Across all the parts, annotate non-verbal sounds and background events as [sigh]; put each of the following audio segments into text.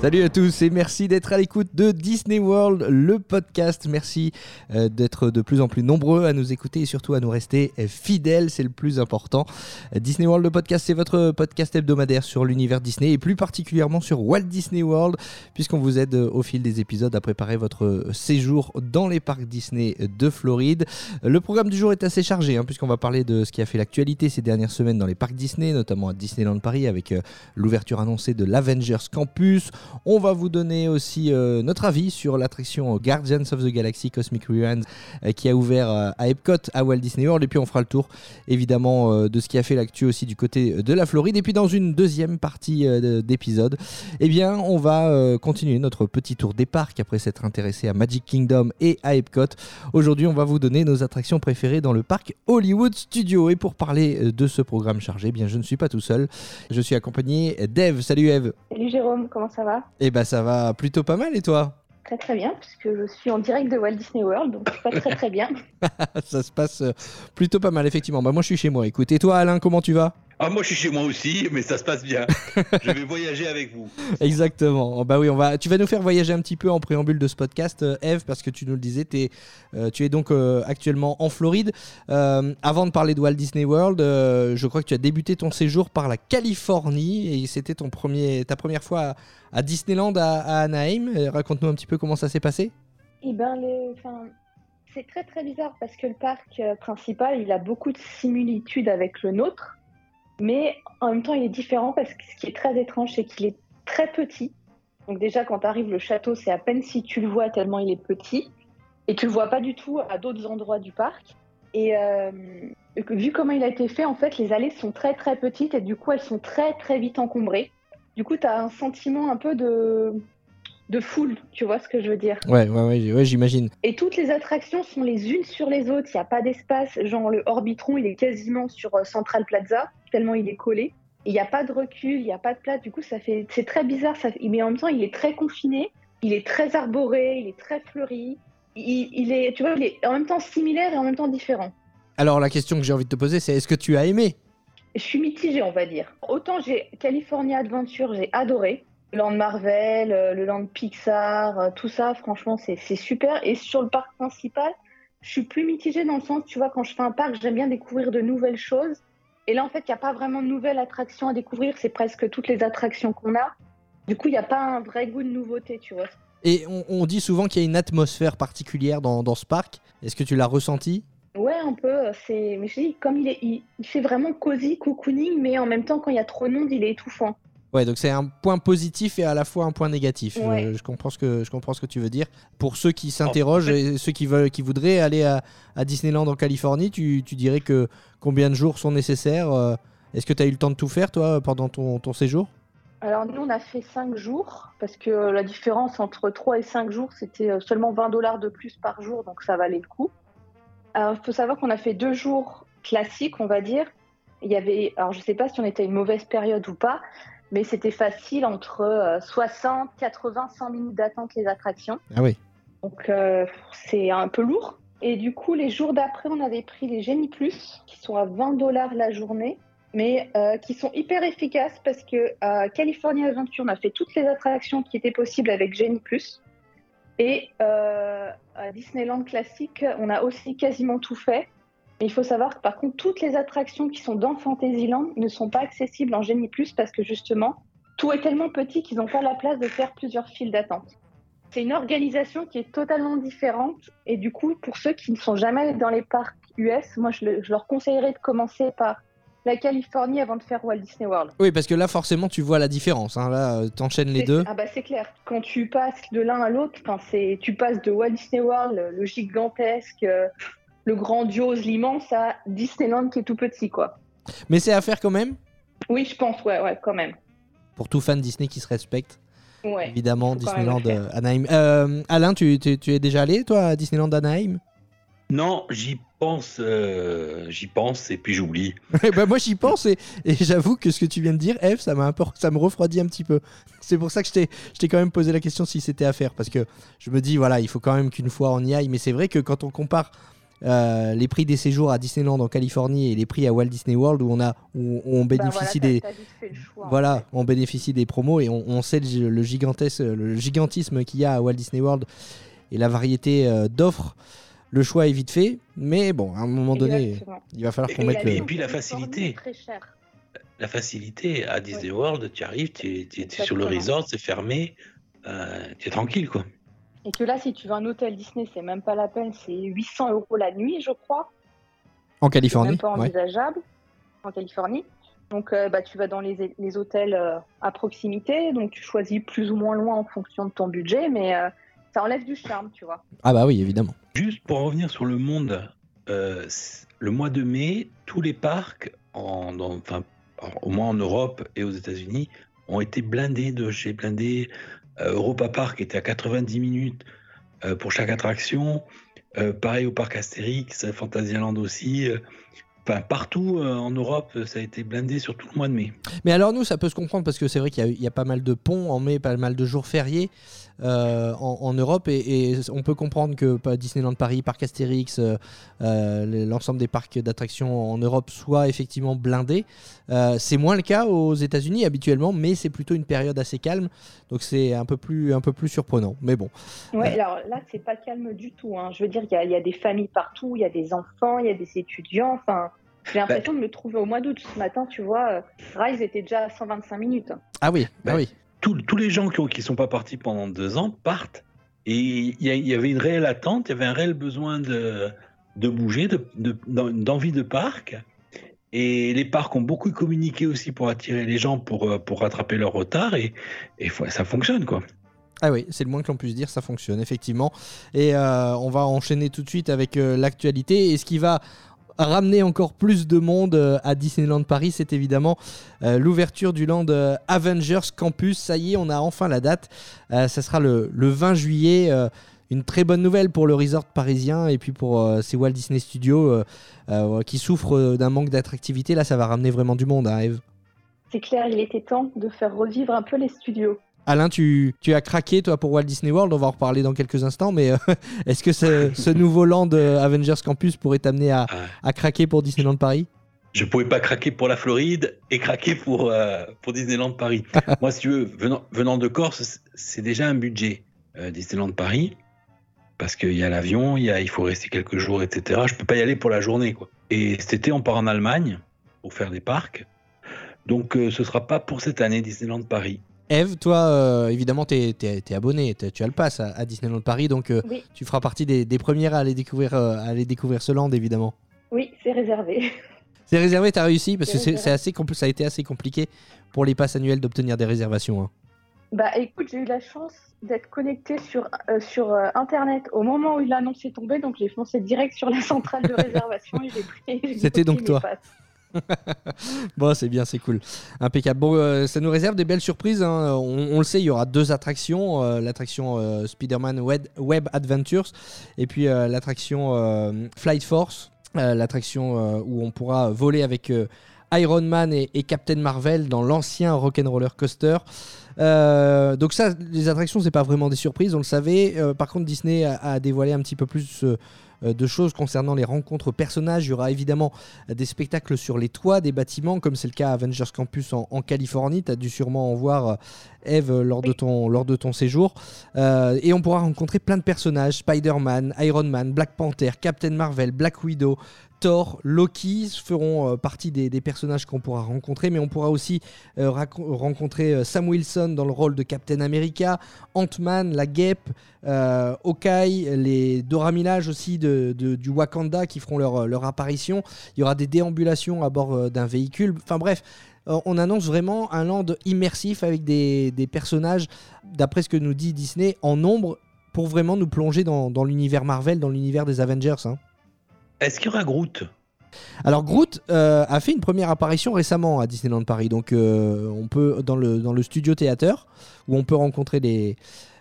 Salut à tous et merci d'être à l'écoute de Disney World, le podcast. Merci euh, d'être de plus en plus nombreux à nous écouter et surtout à nous rester euh, fidèles, c'est le plus important. Euh, Disney World, le podcast, c'est votre podcast hebdomadaire sur l'univers Disney et plus particulièrement sur Walt Disney World, puisqu'on vous aide au fil des épisodes à préparer votre séjour dans les parcs Disney de Floride. Le programme du jour est assez chargé, hein, puisqu'on va parler de ce qui a fait l'actualité ces dernières semaines dans les parcs Disney, notamment à Disneyland Paris avec l'ouverture annoncée de l'Avengers Campus. On va vous donner aussi euh, notre avis sur l'attraction Guardians of the Galaxy Cosmic Reruns euh, qui a ouvert euh, à Epcot à Walt Disney World. Et puis on fera le tour évidemment de ce qui a fait l'actu aussi du côté de la Floride. Et puis dans une deuxième partie d'épisode, eh bien on va continuer notre petit tour des parcs après s'être intéressé à Magic Kingdom et à Epcot. Aujourd'hui on va vous donner nos attractions préférées dans le parc Hollywood Studio. Et pour parler de ce programme chargé, eh bien je ne suis pas tout seul. Je suis accompagné d'Eve. Salut Eve. Salut Jérôme, comment ça va? Eh ben ça va plutôt pas mal et toi? Très très bien, puisque je suis en direct de Walt Disney World, donc pas très très bien. [laughs] ça se passe euh, plutôt pas mal effectivement. Bah moi je suis chez moi. Écoute, et toi Alain, comment tu vas? Ah, moi je suis chez moi aussi, mais ça se passe bien. [laughs] je vais voyager avec vous. Exactement. Bah oui, on va. Tu vas nous faire voyager un petit peu en préambule de ce podcast, euh, Eve, parce que tu nous le disais, es, euh, tu es donc euh, actuellement en Floride. avant de parler de Walt Disney World, je crois que tu as débuté ton séjour par la Californie et c'était ton premier, ta première fois à, Disneyland à, Anaheim. Raconte-nous un petit peu comment ça s'est passé. Eh ben, c'est très très bizarre parce que le parc principal, il a beaucoup de similitudes avec le nôtre. Mais en même temps, il est différent parce que ce qui est très étrange, c'est qu'il est très petit. Donc déjà, quand tu arrives, le château, c'est à peine si tu le vois tellement il est petit. Et tu le vois pas du tout à d'autres endroits du parc. Et euh, vu comment il a été fait, en fait, les allées sont très très petites et du coup, elles sont très très vite encombrées. Du coup, tu as un sentiment un peu de, de foule, tu vois ce que je veux dire? Ouais, ouais, ouais, j'imagine. Et toutes les attractions sont les unes sur les autres, il n'y a pas d'espace. Genre le Orbitron, il est quasiment sur euh, Central Plaza, tellement il est collé. Il n'y a pas de recul, il n'y a pas de place, du coup ça fait, c'est très bizarre. Ça... Mais en même temps, il est très confiné, il est très arboré, il est très fleuri. Il, est, tu vois, il est en même temps similaire et en même temps différent. Alors la question que j'ai envie de te poser, c'est est-ce que tu as aimé? Je suis mitigée, on va dire. Autant j'ai California Adventure, j'ai adoré le land Marvel, euh, le land Pixar, euh, tout ça, franchement, c'est super. Et sur le parc principal, je suis plus mitigée dans le sens, tu vois, quand je fais un parc, j'aime bien découvrir de nouvelles choses. Et là, en fait, il n'y a pas vraiment de nouvelles attractions à découvrir, c'est presque toutes les attractions qu'on a. Du coup, il n'y a pas un vrai goût de nouveauté, tu vois. Et on, dit souvent qu'il y a une atmosphère particulière dans, dans ce parc. Est-ce que tu l'as ressenti? Ouais, un peu. C'est, mais je dis, comme il est, il, fait vraiment cosy, cocooning, mais en même temps, quand il y a trop de monde, il est étouffant. Ouais, donc c'est un point positif et à la fois un point négatif. Je, comprends ce que, je comprends ce que tu veux dire. Pour ceux qui s'interrogent et ceux qui, veulent, qui voudraient aller à, Disneyland en Californie, tu, dirais que combien de jours sont nécessaires euh, Est-ce que tu as eu le temps de tout faire, toi, pendant ton, ton séjour? Alors nous, on a fait 5 jours, parce que la différence entre 3 et 5 jours, c'était euh, seulement 20 dollars de plus par jour, donc ça valait le coup. Il faut savoir qu'on a fait deux jours classiques, on va dire. Il y avait, alors je sais pas si on était à une mauvaise période ou pas, mais c'était facile entre 60, 80, 100 minutes d'attente les attractions. Ah oui. Donc euh, c'est un peu lourd. Et du coup, les jours d'après, on avait pris les Genie Plus, qui sont à 20 dollars la journée, mais euh, qui sont hyper efficaces parce que à California Adventure, on a fait toutes les attractions qui étaient possibles avec Genie Plus. Et euh, à Disneyland Classic, on a aussi quasiment tout fait il faut savoir que par contre, toutes les attractions qui sont dans Fantasyland ne sont pas accessibles en Genie Plus parce que justement, tout est tellement petit qu'ils n'ont pas la place de faire plusieurs files d'attente. C'est une organisation qui est totalement différente et du coup, pour ceux qui ne sont jamais dans les parcs US, moi je, leur conseillerais de commencer par la Californie avant de faire Walt Disney World. Oui, parce que là, forcément, tu vois la différence. Hein. Là, euh, t'enchaînes les deux. Ah bah c'est clair. Quand tu passes de l'un à l'autre, tu passes de Walt Disney World, le gigantesque, euh, le grandiose, l'immense à Disneyland qui est tout petit, quoi. Mais c'est à faire quand même? Oui, je pense, ouais, ouais, quand même. Pour tout fan Disney qui se respecte. Ouais, Évidemment, Disneyland euh, Anaheim. Euh, Alain, tu, tu, es déjà allé, toi, à Disneyland Anaheim? Non, j'y pense, euh, j'y pense et puis j'oublie. [laughs] bah, moi j'y pense et, et j'avoue que ce que tu viens de dire, Eve, ça, m'a un peu, ça me refroidit un petit peu. C'est pour ça que je t'ai, je t'ai quand même posé la question si c'était à faire. Parce que je me dis, voilà, il faut quand même qu'une fois on y aille. Mais c'est vrai que quand on compare euh, les prix des séjours à Disneyland en Californie et les prix à Walt Disney World où on, a, où, où on Bah, bénéficie voilà, des. en Voilà, fait. on bénéficie des promos et on, on sait le, le gigantesque, le gigantisme qu'il y a à Walt Disney World et la variété euh, d'offres. Le choix est vite fait, mais bon, à un moment donné, Exactement. il va falloir qu'on Et mette le. et puis la facilité. est Très cher. La facilité à Disney World, tu arrives, tu es, sur le resort, c'est fermé, euh, tu es tranquille quoi. Et que là, si tu veux un hôtel Disney, c'est même pas la peine, c'est 800 euros la nuit, je crois. En C'est Californie, même pas ouais. envisageable en Californie. Donc, euh, bah, tu vas dans les, les hôtels euh, à proximité, donc tu choisis plus ou moins loin en fonction de ton budget, mais euh, ça enlève du charme, tu vois. Ah bah oui, évidemment. Juste pour revenir sur le monde, euh, le mois de mai, tous les parcs, en, dans- enfin, au moins en Europe et aux États-Unis, ont été blindés de chez blindés. Euh, Europa Park était à 90 minutes euh, pour chaque attraction. Euh, pareil au parc Astérix, Fantasyland aussi. partout en Europe, ça a été blindé sur tout le mois de mai. Mais alors nous, ça peut se comprendre parce que c'est vrai qu'il y a pas mal de ponts en mai, pas mal de jours fériés euh, en, en Europe et, et on peut comprendre que Disneyland Paris, Parc Astérix, euh, euh, l'ensemble des parcs d'attractions en Europe soient effectivement blindés. Euh, c'est moins le cas aux États-Unis habituellement, mais c'est plutôt une période assez calme, donc c'est un peu plus un peu plus surprenant. Mais bon, Ouais, alors là, c'est pas calme du tout. hein. Je veux dire, il y, a- il y a des familles partout, il y a des enfants, il y a des étudiants. Enfin, j'ai l'impression de me trouver au mois d'août. Ce matin, tu vois, Rise était déjà à 125 minutes. ah oui, ah Ouais. oui. Tous- les gens qui ne sont pas partis pendant deux ans partent. Et il y, avait une réelle attente, il y avait un réel besoin de, de bouger, de- de- d'envie de parc. Et les parcs ont beaucoup communiqué aussi pour attirer les gens, pour, euh, pour rattraper leur retard. Et, et ça fonctionne, quoi. Ah oui, c'est le moins que l'on puisse dire, ça fonctionne effectivement. Et euh, on va enchaîner tout de suite avec euh, l'actualité. Et ce qui va ramener encore plus de monde euh, à Disneyland Paris, c'est évidemment euh, l'ouverture du land euh, Avengers Campus. Ça y est, on a enfin la date. Ça sera le, le 20 juillet. une très bonne nouvelle pour le resort parisien et puis pour ces Walt Disney Studios qui souffrent d'un manque d'attractivité. Là, ça va ramener vraiment du monde, hein, Eve? C'est clair, il était temps de faire revivre un peu les studios. Alain, tu, tu as craqué toi pour Walt Disney World, on va en reparler dans quelques instants, mais euh, [laughs] est-ce que ce, ce nouveau land euh, Avengers Campus pourrait t'amener à, à craquer pour Disneyland Paris? Je pouvais pas craquer pour la Floride et craquer pour, euh, pour Disneyland Paris. [laughs] Moi, si tu veux, venant, venant de Corse, c'est déjà un budget euh, Disneyland Paris. Parce qu'il y a l'avion, il, faut rester quelques jours, etc. Je peux pas y aller pour la journée. Quoi. Et cet été, on part en Allemagne pour faire des parcs. Donc, euh, ce sera pas pour cette année Disneyland Paris. Eve, toi, euh, évidemment, tu es, abonné, t'es- tu as le pass à, à Disneyland Paris, donc euh, Oui, tu feras partie des, des premières à aller, découvrir, euh, à aller découvrir ce land, évidemment. oui, c'est réservé. C'est réservé, tu as réussi, parce que C'est assez ça a été assez compliqué pour les passes annuelles d'obtenir des réservations. hein. Bah écoute, j'ai eu la chance d'être connectée sur, sur Internet au moment où l'annonce est tombée, donc j'ai foncé direct sur la centrale de réservation et j'ai pris. C'était donc toi. passes. [laughs] Bon, c'est bien, c'est cool. Impeccable. Bon, euh, ça nous réserve des belles surprises. hein. On, le sait, il y aura deux attractions. euh, l'attraction euh, Spider-Man Web, Adventures et puis l'attraction Flight Force. l'attraction où on pourra voler avec Iron Man et, Captain Marvel dans l'ancien Rock'n'Roller Coaster. Donc ça, les attractions, c'est pas vraiment des surprises, on le savait. Par contre, Disney a, dévoilé un petit peu plus de choses concernant les rencontres personnages. Il y aura évidemment euh, des spectacles sur les toits des bâtiments, comme c'est le cas à Avengers Campus en, en Californie. Tu as dû sûrement en voir, euh, Eve, lors de ton, lors de ton séjour. Euh, et on pourra rencontrer plein de personnages Spider-Man, Iron Man, Black Panther, Captain Marvel, Black Widow. Thor, Loki feront euh, partie des, des personnages qu'on pourra rencontrer, mais on pourra aussi euh, rencontrer Sam Wilson dans le rôle de Captain America, Ant-Man, la Guêpe, euh, Hawkeye, les Dora Milaje aussi de, de- du Wakanda qui feront leur, leur apparition. Il y aura des déambulations à bord d'un véhicule. Enfin bref, on annonce vraiment un land immersif avec des, des personnages, d'après ce que nous dit Disney, en nombre pour vraiment nous plonger dans, dans l'univers Marvel, dans l'univers des Avengers. hein. Est-ce qu'il y aura Groot? Alors Groot euh, a fait une première apparition récemment à Disneyland Paris, donc euh, on peut dans le, dans le studio théâtre où on peut rencontrer les,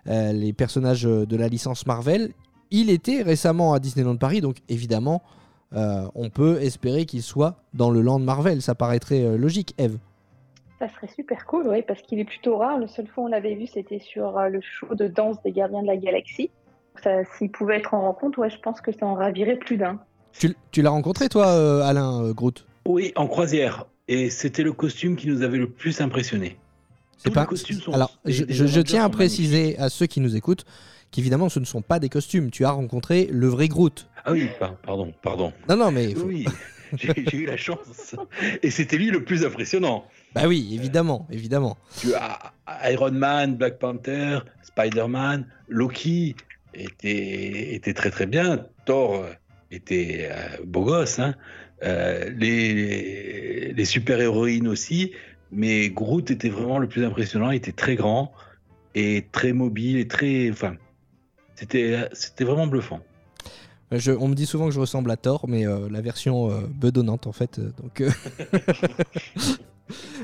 euh, les personnages de la licence Marvel. Il était récemment à Disneyland Paris, donc évidemment euh, on peut espérer qu'il soit dans le land Marvel. Ça paraîtrait euh, logique, Eve. Ça serait super cool, oui, parce qu'il est plutôt rare. Le seul fois où on l'avait vu, c'était sur euh, le show de danse des Gardiens de la Galaxie. S'il pouvait être en rencontre, ouais, je pense que ça en ravirait plus d'un. Tu, tu l'as rencontré, toi, euh, Alain euh, Groot? Oui, en croisière. Et c'était le costume qui nous avait le plus impressionné. C'est Tous pas- les costumes sont Alors, des- je, des je- tiens à préciser à ceux qui nous écoutent qu'évidemment, ce ne sont pas des costumes. Tu as rencontré le vrai Groot. Ah oui, par- pardon, pardon. Non, non, mais. faut- Oui, j'ai eu la chance. Et c'était lui le plus impressionnant. Bah oui, évidemment, évidemment. Tu as Iron Man, Black Panther, Spider-Man, Loki était, était très très bien. Thor était euh, beau gosse. hein. Euh, les les super-héroïnes aussi. Mais Groot était vraiment le plus impressionnant. Il était très grand et très mobile et très. Enfin, c'était vraiment bluffant. Je- on me dit souvent que je ressemble à Thor, mais euh, la version euh, bedonnante en fait. euh, euh, [laughs]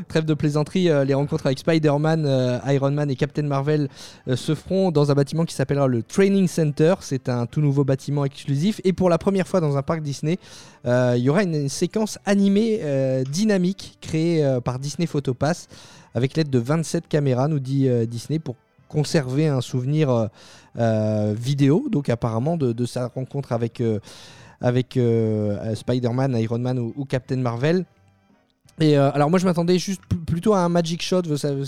Trêve de plaisanterie, euh, les rencontres avec Spider-Man, euh, Iron Man et Captain Marvel euh, se feront dans un bâtiment qui s'appellera le Training Center. C'est un tout nouveau bâtiment exclusif. Et pour la première fois dans un parc Disney, euh, il y aura une, séquence animée euh, dynamique créée euh, par Disney Photopass avec l'aide de 27 caméras, nous dit euh, Disney, pour conserver un souvenir euh, euh, vidéo, donc apparemment de, sa rencontre avec, euh, avec Spider-Man, Iron Man ou, Captain Marvel. Et alors moi je m'attendais juste pl- plutôt à un magic shot,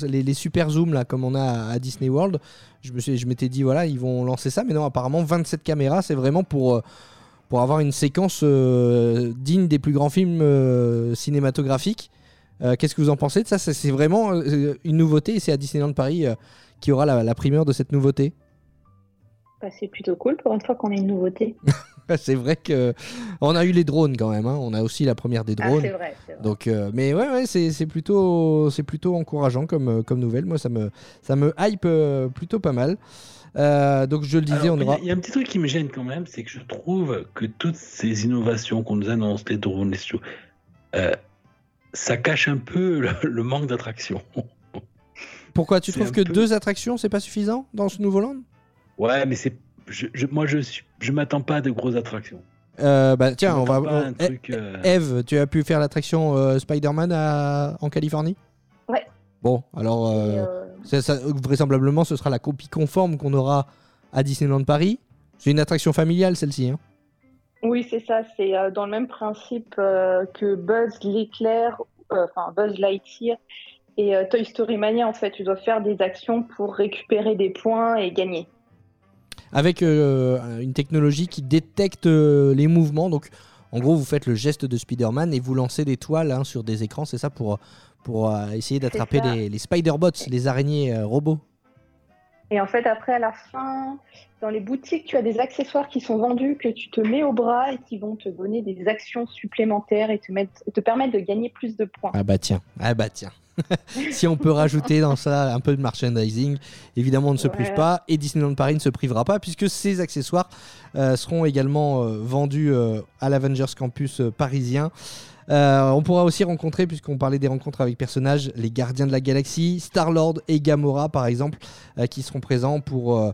les, super zooms là comme on a à, Disney World. Je me je m'étais dit voilà ils vont lancer ça, mais non apparemment 27 caméras c'est vraiment pour pour avoir une séquence digne des plus grands films cinématographiques. Qu'est-ce que vous en pensez de ça? C'est vraiment une nouveauté et c'est à Disneyland Paris qui aura la, la primeur de cette nouveauté. Bah, c'est plutôt cool pour une fois qu'on a une nouveauté. [laughs] c'est vrai que on a eu les drones quand même. hein. On a aussi la première des Ah, drones. c'est vrai. Donc, euh, mais ouais, ouais c'est plutôt, c'est plutôt encourageant comme, euh, comme nouvelle. Moi, ça me, ça me hype euh, plutôt pas mal. Euh, donc, je le disais, Alors, on il y a- aura. il y, a un petit truc qui me gêne quand même, c'est que je trouve que toutes ces innovations qu'on nous annonce, les drones, les studios, euh, ça cache un peu le, le manque d'attraction. Pourquoi tu trouves que peu- deux attractions, c'est pas suffisant dans ce nouveau land Ouais, mais c'est, je, je- moi je je m'attends pas à de grosses attractions. Euh, Bah tiens, on va. on- Eh, truc, euh, Eve, tu as pu faire l'attraction euh, Spider-Man à- en Californie? Ouais. Bon, alors euh, euh, ça- ça- vraisemblablement, ce sera la copie conforme qu'on aura à Disneyland Paris. C'est une attraction familiale celle-ci. hein. Oui, c'est ça. C'est euh, dans le même principe euh, que Buzz l'éclair, euh, enfin Buzz Lightyear et euh, Toy Story Mania. En fait, tu dois faire des actions pour récupérer des points et gagner. avec euh, une technologie qui détecte euh, les mouvements. Donc, en gros, vous faites le geste de Spider-Man et vous lancez des toiles hein, sur des écrans. C'est ça pour, pour euh, essayer d'attraper les, les Spider-Bots, les araignées euh, robots. Et en fait, après, à la fin, dans les boutiques, tu as des accessoires qui sont vendus que tu te mets au bras et qui vont te donner des actions supplémentaires et te, mettre, et te permettre de gagner plus de points. Ah bah tiens, ah bah tiens. [laughs] si on peut rajouter dans ça un peu de merchandising, évidemment on ne se prive pas et Disneyland Paris ne se privera pas puisque ces accessoires euh, seront également euh, vendus euh, à l'Avengers Campus parisien. Euh, on pourra aussi rencontrer, puisqu'on parlait des rencontres avec personnages, les Gardiens de la Galaxie, Star-Lord et Gamora par exemple, euh, qui seront présents pour, euh,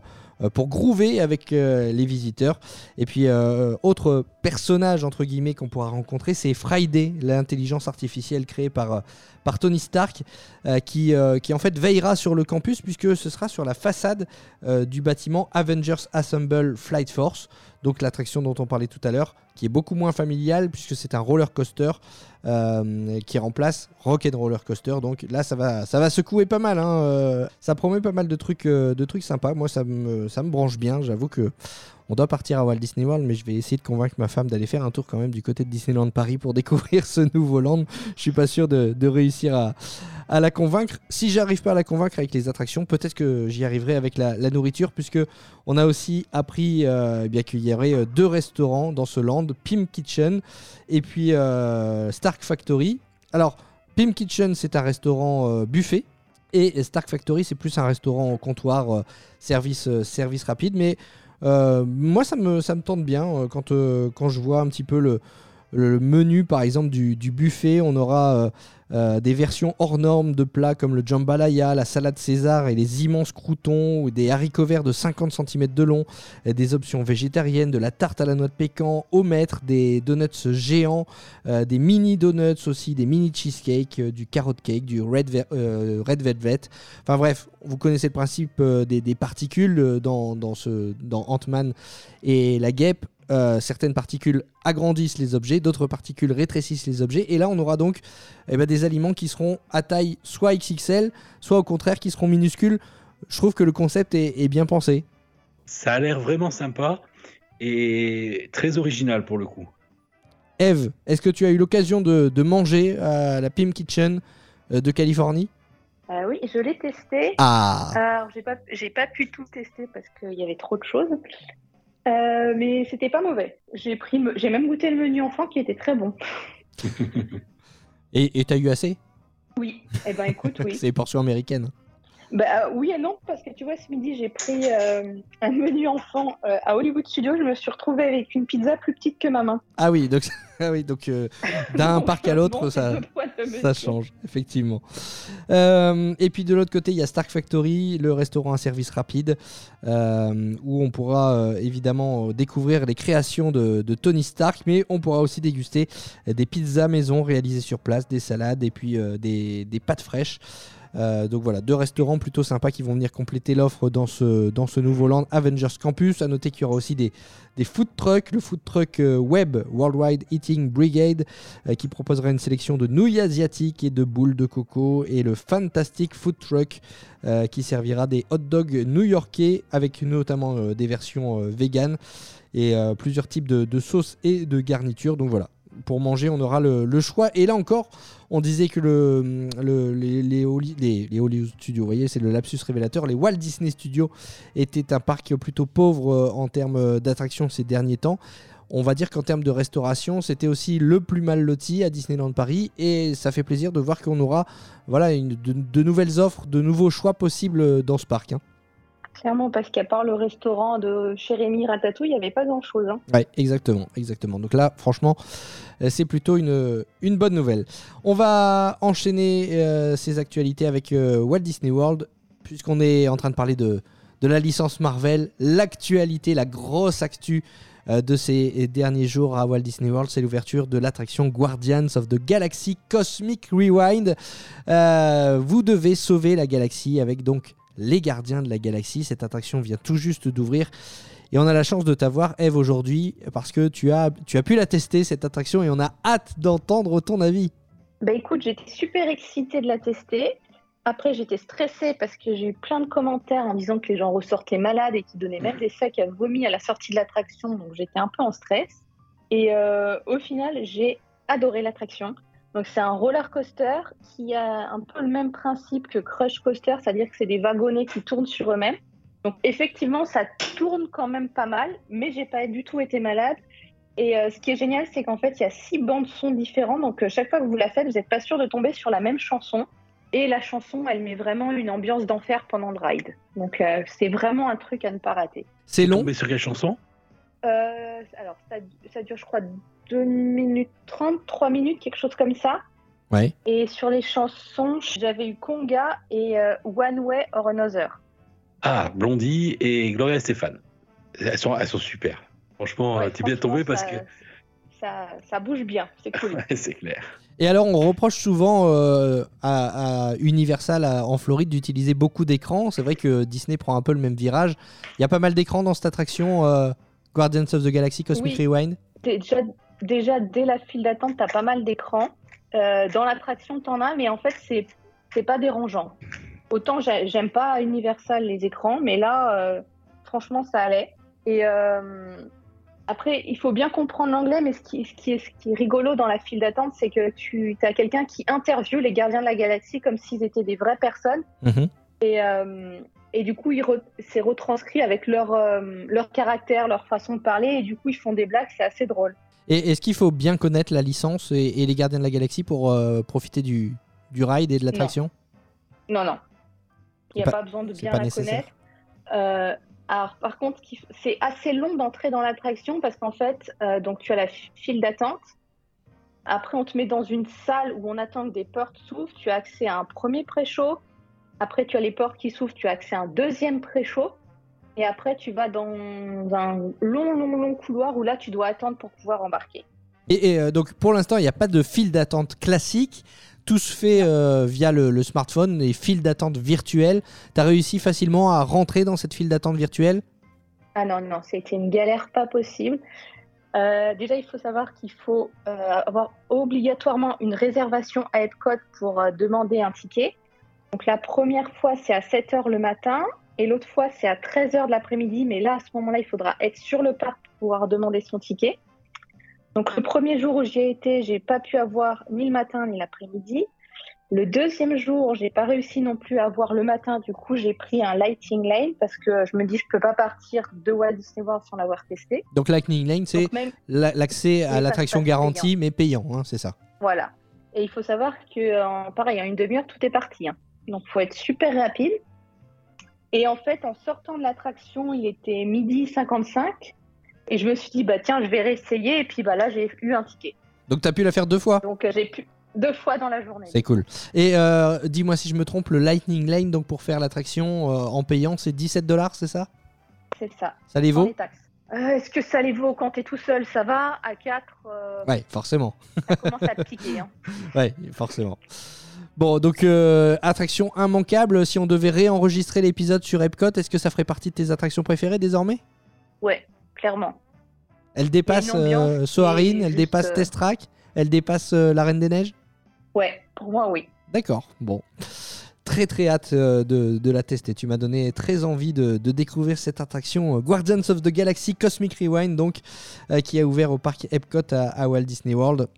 pour groover avec les visiteurs. Et puis, euh, autre personnage, entre guillemets, qu'on pourra rencontrer, c'est Friday, l'intelligence artificielle créée par, euh, Tony Stark, euh, qui, euh, qui en fait veillera sur le campus, puisque ce sera sur la façade du bâtiment Avengers Assemble Flight Force, donc l'attraction dont on parlait tout à l'heure, qui est beaucoup moins familiale, puisque c'est un roller coaster qui remplace Rock and Roller Coaster. Donc là, ça va, ça va secouer pas mal. hein, ça promet pas mal de trucs, de trucs sympas. Moi, ça me, ça me branche bien. J'avoue que on doit partir à Walt Disney World, mais je vais essayer de convaincre ma femme d'aller faire un tour quand même du côté de Disneyland Paris pour [laughs] découvrir ce nouveau land. Je suis pas sûr de, réussir à, la convaincre. Si j'arrive pas à la convaincre avec les attractions, peut-être que j'y arriverai avec la, nourriture, puisque on a aussi appris euh, eh qu'il y aurait euh, deux restaurants dans ce land, Pim Kitchen et puis euh, Stark Factory. Alors, Pim Kitchen, c'est un restaurant buffet. Et Stark Factory, c'est plus un restaurant au comptoir, service, service rapide. Mais euh, moi, ça me, ça tente bien euh, quand, euh, quand je vois un petit peu le, le menu par exemple du, du buffet. On aura euh, des versions hors normes de plats comme le jambalaya, la salade César et les immenses croutons, ou des haricots verts de 50 cm de long, des options végétariennes, de la tarte à la noix de pécan au maître, des donuts géants, euh, des mini donuts aussi, des mini cheesecake, euh, du carrot cake, du red, ver- euh, velvet. Enfin bref, vous connaissez le principe des, particules dans, dans, dans Ant-Man et la guêpe. Euh, certaines particules agrandissent les objets, d'autres particules rétrécissent les objets. Et là, on aura donc eh ben, des aliments qui seront à taille soit XXL, soit au contraire qui seront minuscules. Je trouve que le concept est, est bien pensé. Ça a l'air vraiment sympa et très original pour le coup. Eve, est-ce que tu as eu l'occasion de, de manger à la Pim Kitchen euh, de Californie? Euh, oui, je l'ai testé. Ah Alors, j'ai pas, j'ai pas pu tout tester parce qu'il y avait trop de choses. Euh, mais c'était pas mauvais. J'ai pris, j'ai même goûté le menu enfant qui était très bon. [laughs] Et et t'as eu assez? Oui. Eh ben, écoute, oui. [laughs] C'est les portions américaines. Bah, euh, oui et non, parce que tu vois, ce midi, j'ai pris euh, un menu enfant euh, à Hollywood Studio. Je me suis retrouvée avec une pizza plus petite que ma main. Ah oui, donc, [laughs] ah oui, donc euh, d'un parc à l'autre, ça, [laughs] ça change, effectivement. Et puis de l'autre côté, il y a Stark Factory, le restaurant à service rapide, où on pourra évidemment découvrir les créations de, de Tony Stark, mais on pourra aussi déguster des pizzas maison réalisées sur place, des salades et puis des, des pâtes fraîches. Euh, donc voilà, deux restaurants plutôt sympas qui vont venir compléter l'offre dans ce, dans ce nouveau land Avengers Campus. À noter qu'il y aura aussi des, des food trucks, le food truck euh, web Worldwide Eating Brigade euh, qui proposera une sélection de nouilles asiatiques et de boules de coco et le Fantastic Food Truck qui servira des hot dogs new-yorkais avec notamment des versions vegan et plusieurs types de, de sauces et de garnitures. Donc voilà, pour manger, on aura le, choix. Et là encore, on disait que le, le- les, les, Holly- les- les Hollywood Studios, vous voyez, c'est le lapsus révélateur, les Walt Disney Studios étaient un parc plutôt pauvre euh, en termes euh, d'attractions ces derniers temps. On va dire qu'en termes de restauration, c'était aussi le plus mal loti à Disneyland Paris et ça fait plaisir de voir qu'on aura voilà, de, nouvelles offres, de nouveaux choix possibles dans ce parc. hein. Clairement, parce qu'à part le restaurant de chez Rémi Ratatouille, il n'y avait pas grand-chose. hein. Ouais, exactement, exactement. Donc là, franchement, euh, c'est plutôt une, une bonne nouvelle. On va enchaîner euh, ces actualités avec euh, Walt Disney World, puisqu'on est en train de parler de, de la licence Marvel. L'actualité, la grosse actu de ces derniers jours à Walt Disney World, c'est l'ouverture de l'attraction Guardians of the Galaxy Cosmic Rewind. Vous devez sauver la galaxie avec donc les gardiens de la galaxie. Cette attraction vient tout juste d'ouvrir. Et on a la chance de t'avoir, Eve, aujourd'hui, parce que tu as, tu as pu la tester, cette attraction, et on a hâte d'entendre ton avis. Bah écoute, j'étais super excitée de la tester. Après, j'étais stressée parce que j'ai eu plein de commentaires en disant que les gens ressortaient malades et qui donnaient même des sacs à vomi à la sortie de l'attraction. Donc j'étais un peu en stress. Et euh, au final, j'ai adoré l'attraction. Donc c'est un roller coaster qui a un peu le même principe que Crush Coaster, c'est-à-dire que c'est des wagonnets qui tournent sur eux-mêmes. Donc effectivement, ça tourne quand même pas mal, mais j'ai pas du tout été malade. Et euh, ce qui est génial, c'est qu'en fait, il y a six bandes son différentes. Donc, euh, chaque fois que vous la faites, vous n'êtes pas sûr de tomber sur la même chanson. Et la chanson, elle met vraiment une ambiance d'enfer pendant le ride. Donc, euh, c'est vraiment un truc à ne pas rater. C'est long, Tombé sur quelle chanson? Euh, alors, ça, ça dure, je crois, 2 minutes 30, 3 minutes, quelque chose comme ça. Ouais. Et sur les chansons, j'avais eu Conga et euh, One Way or Another. Ah, Blondie et Gloria Stéphane. Elles sont, elles sont super. Franchement, Ouais, t'es bien tombé parce ça- que. Ça, ça bouge bien, c'est cool. [laughs] C'est clair. Et alors, on reproche souvent euh, à, à Universal à- en Floride d'utiliser beaucoup d'écrans. C'est vrai que Disney prend un peu le même virage. Il y a pas mal d'écrans dans cette attraction euh, Guardians of the Galaxy Cosmic Oui. Rewind. déjà, déjà, dès la file d'attente, tu as pas mal d'écrans. Euh, dans l'attraction, tu en as, mais en fait, c'est c'est pas dérangeant. Autant j'ai- j'aime pas Universal les écrans, mais là, euh, franchement, ça allait. Et euh, après, il faut bien comprendre l'anglais, mais ce qui, ce, qui est, ce qui est rigolo dans la file d'attente, c'est que tu as quelqu'un qui interviewe les gardiens de la galaxie comme s'ils étaient des vraies personnes. Mhm. Et, euh, et du coup, re- c'est retranscrit avec leur, euh, leur caractère, leur façon de parler, et du coup, ils font des blagues, c'est assez drôle. Et est-ce qu'il faut bien connaître la licence et, et les Gardiens de la Galaxie pour euh, profiter du, du ride et de l'attraction Non, non. Il n'y a pas, pas- besoin de bien la nécessaire. connaître. Euh, alors, par contre, c'est assez long d'entrer dans l'attraction parce qu'en fait, euh, donc tu as la file d'attente Après, on te met dans une salle où on attend que des portes s'ouvrent. Tu as accès à un premier pré-show. Après, tu as les portes qui s'ouvrent. Tu as accès à un deuxième pré-show. Et après, tu vas dans un long, long, long couloir où là, tu dois attendre pour pouvoir embarquer. Et, et, euh, donc pour l'instant, il n'y a pas de file d'attente classique. Tout se fait euh, via le, le smartphone, les files d'attente virtuelles. Tu as réussi facilement à rentrer dans cette file d'attente virtuelle? Ah non, non, c'était une galère pas possible. Euh, déjà, il faut savoir qu'il faut euh, avoir obligatoirement une réservation à Epcot pour demander un ticket. Donc la première fois, c'est à 7h le matin et l'autre fois, c'est à 13h de l'après-midi. Mais là, à ce moment-là, il faudra être sur le parc pour pouvoir demander son ticket. Donc le premier jour où j'y ai été, j'ai pas pu avoir ni le matin ni l'après-midi. Le deuxième jour, j'ai pas réussi non plus à avoir le matin. Du coup, j'ai pris un Lighting Lane parce que je me dis je peux pas partir de Walt Disney World sans l'avoir testé. Donc Lightning Lane, c'est l'accès à l'attraction garantie, mais payant, hein, c'est ça. Voilà. Et il faut savoir que, en, pareil, en une demi-heure, tout est parti. hein. Donc, faut être super rapide. Et en fait, en sortant de l'attraction, il était midi 55. Et je me suis dit, bah tiens, je vais réessayer. Et puis bah là, j'ai eu un ticket. Donc tu as pu la faire deux fois? Donc, euh, j'ai pu deux fois dans la journée. C'est cool. Et euh, dis-moi si je me trompe, le Lightning Lane, donc pour faire l'attraction euh, en payant, c'est 17 dollars, c'est ça? C'est ça. Ça les vaut? Euh, Est-ce que ça les vaut quand t'es tout seul? Ça va? À 4, Ouais, forcément. ça commence à te piquer. hein. [laughs] Ouais, forcément. Bon, donc euh, attraction immanquable. Si on devait réenregistrer l'épisode sur Epcot, est-ce que ça ferait partie de tes attractions préférées désormais? Ouais, clairement. Elle dépasse euh, Soarin, elle dépasse euh, Test Track, elle dépasse euh, la Reine des Neiges? Ouais, pour moi, oui. D'accord, bon. Très très hâte de, de la tester. Tu m'as donné très envie de, de découvrir cette attraction Guardians of the Galaxy Cosmic Rewind, donc, qui a ouvert au parc Epcot à, à Walt Disney World.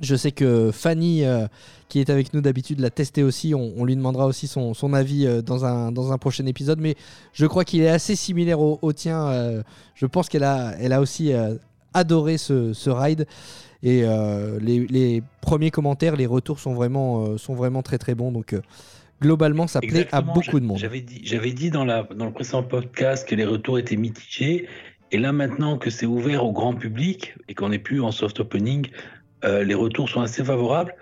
Je sais que Fanny, euh, qui est avec nous d'habitude, l'a testé aussi. On, on lui demandera aussi son, son avis euh, dans, un, dans un prochain épisode. Mais je crois qu'il est assez similaire au, au tien. euh, je pense qu'elle a, elle a aussi adoré ce, ce ride. Et les, les premiers commentaires, les retours sont vraiment, sont vraiment très très bons. Donc globalement, ça plaît à beaucoup de monde. J'avais dit, j'avais dit dans, la, dans le précédent podcast que les retours étaient mitigés. Et là, maintenant que c'est ouvert au grand public et qu'on n'est plus en soft opening, euh, les retours sont assez favorables,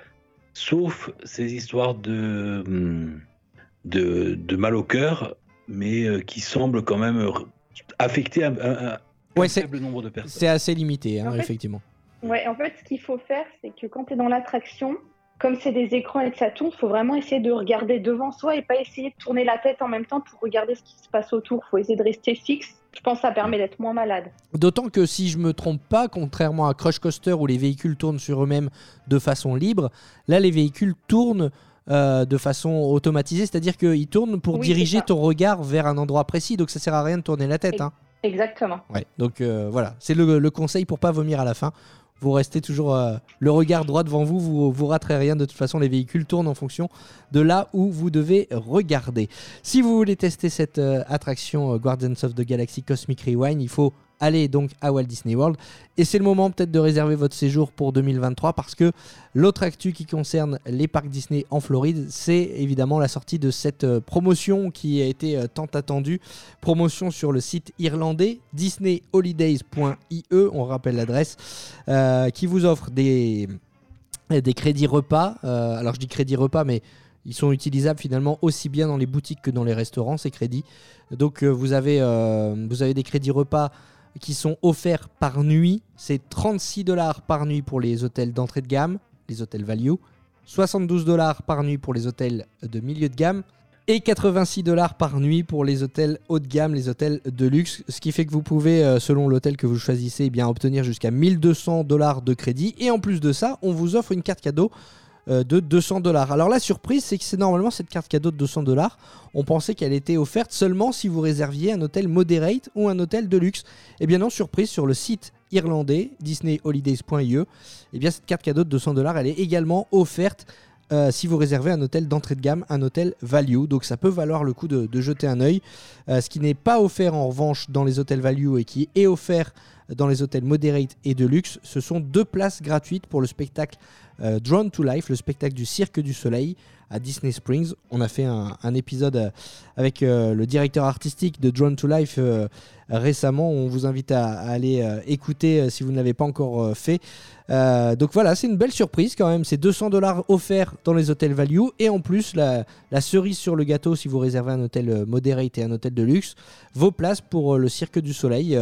sauf ces histoires de, hum, de, de mal au cœur, mais euh, qui semblent quand même euh, affecter un, un- un Ouais, c'est- faible nombre de personnes. C'est assez limité, hein, En fait, effectivement. Ouais, en fait, ce qu'il faut faire, c'est que quand tu es dans l'attraction, comme c'est des écrans et que ça tourne, faut vraiment essayer de regarder devant soi et pas essayer de tourner la tête en même temps pour regarder ce qui se passe autour. faut essayer de rester fixe. Je pense que ça permet d'être moins malade. D'autant que si je me trompe pas, contrairement à Crush Coaster où les véhicules tournent sur eux-mêmes de façon libre, là les véhicules tournent euh, de façon automatisée, c'est-à-dire qu'ils tournent pour Oui, diriger ton regard vers un endroit précis, donc ça sert à rien de tourner la tête. hein. Exactement. Ouais, donc euh, voilà, c'est le, le conseil pour pas vomir à la fin. Vous restez toujours euh, le regard droit devant vous, vous vous raterez rien. De toute façon, les véhicules tournent en fonction de là où vous devez regarder. Si vous voulez tester cette euh, attraction euh, Guardians of the Galaxy Cosmic Rewind, il faut aller donc à Walt Disney World. Et c'est le moment peut-être de réserver votre séjour pour 2023 parce que l'autre actu qui concerne les parcs Disney en Floride, c'est évidemment la sortie de cette euh, promotion qui a été euh, tant attendue. Promotion sur le site irlandais disneyholidays.ie, on rappelle l'adresse, euh, qui vous offre des, crédits repas. Alors je dis crédits repas, mais ils sont utilisables finalement aussi bien dans les boutiques que dans les restaurants, ces crédits. Donc vous avez des crédits repas qui sont offerts par nuit. C'est 36 dollars par nuit pour les hôtels d'entrée de gamme, les hôtels value. 72 dollars par nuit pour les hôtels de milieu de gamme et 86 dollars par nuit pour les hôtels haut de gamme, les hôtels de luxe, ce qui fait que vous pouvez, euh, selon l'hôtel que vous choisissez, eh bien obtenir jusqu'à 1200 dollars de crédit. Et en plus de ça, on vous offre une carte cadeau euh, de 200 dollars. Alors la surprise, c'est que c'est normalement cette carte cadeau de 200 dollars. On pensait qu'elle était offerte seulement si vous réserviez un hôtel moderate ou un hôtel de luxe. Eh bien non, surprise, sur le site irlandais disneyholidays.ie, eh bien cette carte cadeau de 200 dollars, elle est également offerte euh, si vous réservez un hôtel d'entrée de gamme, un hôtel value. Donc ça peut valoir le coup de, jeter un œil. Euh, ce qui n'est pas offert en revanche dans les hôtels value et qui est offert dans les hôtels moderate et de luxe, ce sont deux places gratuites pour le spectacle euh, Drawn to Life, le spectacle du Cirque du Soleil, à Disney Springs. On a fait un, épisode euh, avec euh, le directeur artistique de Drawn to Life euh, récemment. On vous invite à, aller écouter si vous ne l'avez pas encore fait. Donc voilà, c'est une belle surprise quand même. C'est 200 dollars offerts dans les hôtels value et en plus la, la cerise sur le gâteau si vous réservez un hôtel moderate et un hôtel de luxe, vos places pour le Cirque du Soleil.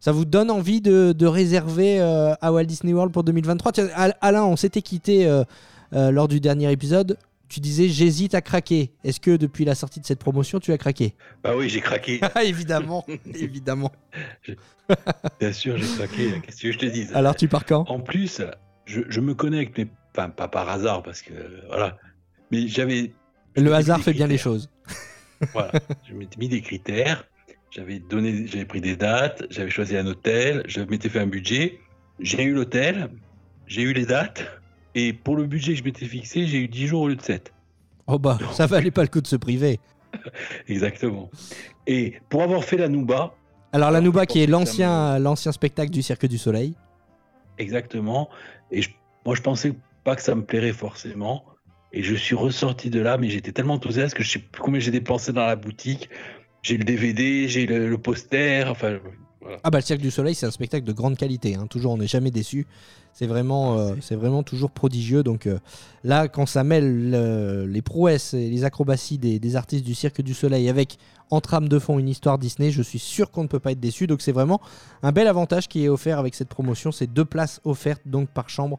Ça vous donne envie de, de réserver euh, à Walt Disney World pour 2023 Tiens, Al- Alain, on s'était quitté euh, euh, lors du dernier épisode. Tu disais j'hésite à craquer. Est-ce que depuis la sortie de cette promotion, tu as craqué? Bah oui, j'ai craqué. [laughs] Ah, Évidemment, [laughs] évidemment. Bien sûr, j'ai craqué. Qu'est-ce que je te dise? Alors tu pars quand? En plus, je, je me connecte, mais enfin, pas par hasard, parce que voilà. Mais j'avais. Le hasard fait bien les choses. Voilà. je m'étais mis des critères. J'avais donné, j'avais pris des dates, j'avais choisi un hôtel, je m'étais fait un budget. J'ai eu l'hôtel, j'ai eu les dates, et pour le budget que je m'étais fixé, j'ai eu 10 jours au lieu de 7. Oh bah, [laughs] ça valait pas le coup de se priver. [laughs] Exactement. Et pour avoir fait la Nouba, Alors la Nouba qui est l'ancien l'ancien spectacle du Cirque du Soleil. Exactement. Et je- moi, je pensais pas que ça me plairait forcément. Et je suis ressorti de là, mais j'étais tellement enthousiaste que je sais plus combien j'ai dépensé dans la boutique. J'ai le DVD, j'ai le, le poster. Enfin, voilà. Ah bah le Cirque du Soleil c'est un spectacle de grande qualité, hein. toujours on n'est jamais déçu. C'est vraiment, euh, c'est vraiment toujours prodigieux. Donc euh, là quand ça mêle euh, les prouesses et les acrobaties des, des artistes du Cirque du Soleil avec en trame de fond une histoire Disney, je suis sûr qu'on ne peut pas être déçu. Donc c'est vraiment un bel avantage qui est offert avec cette promotion. C'est deux places offertes donc par chambre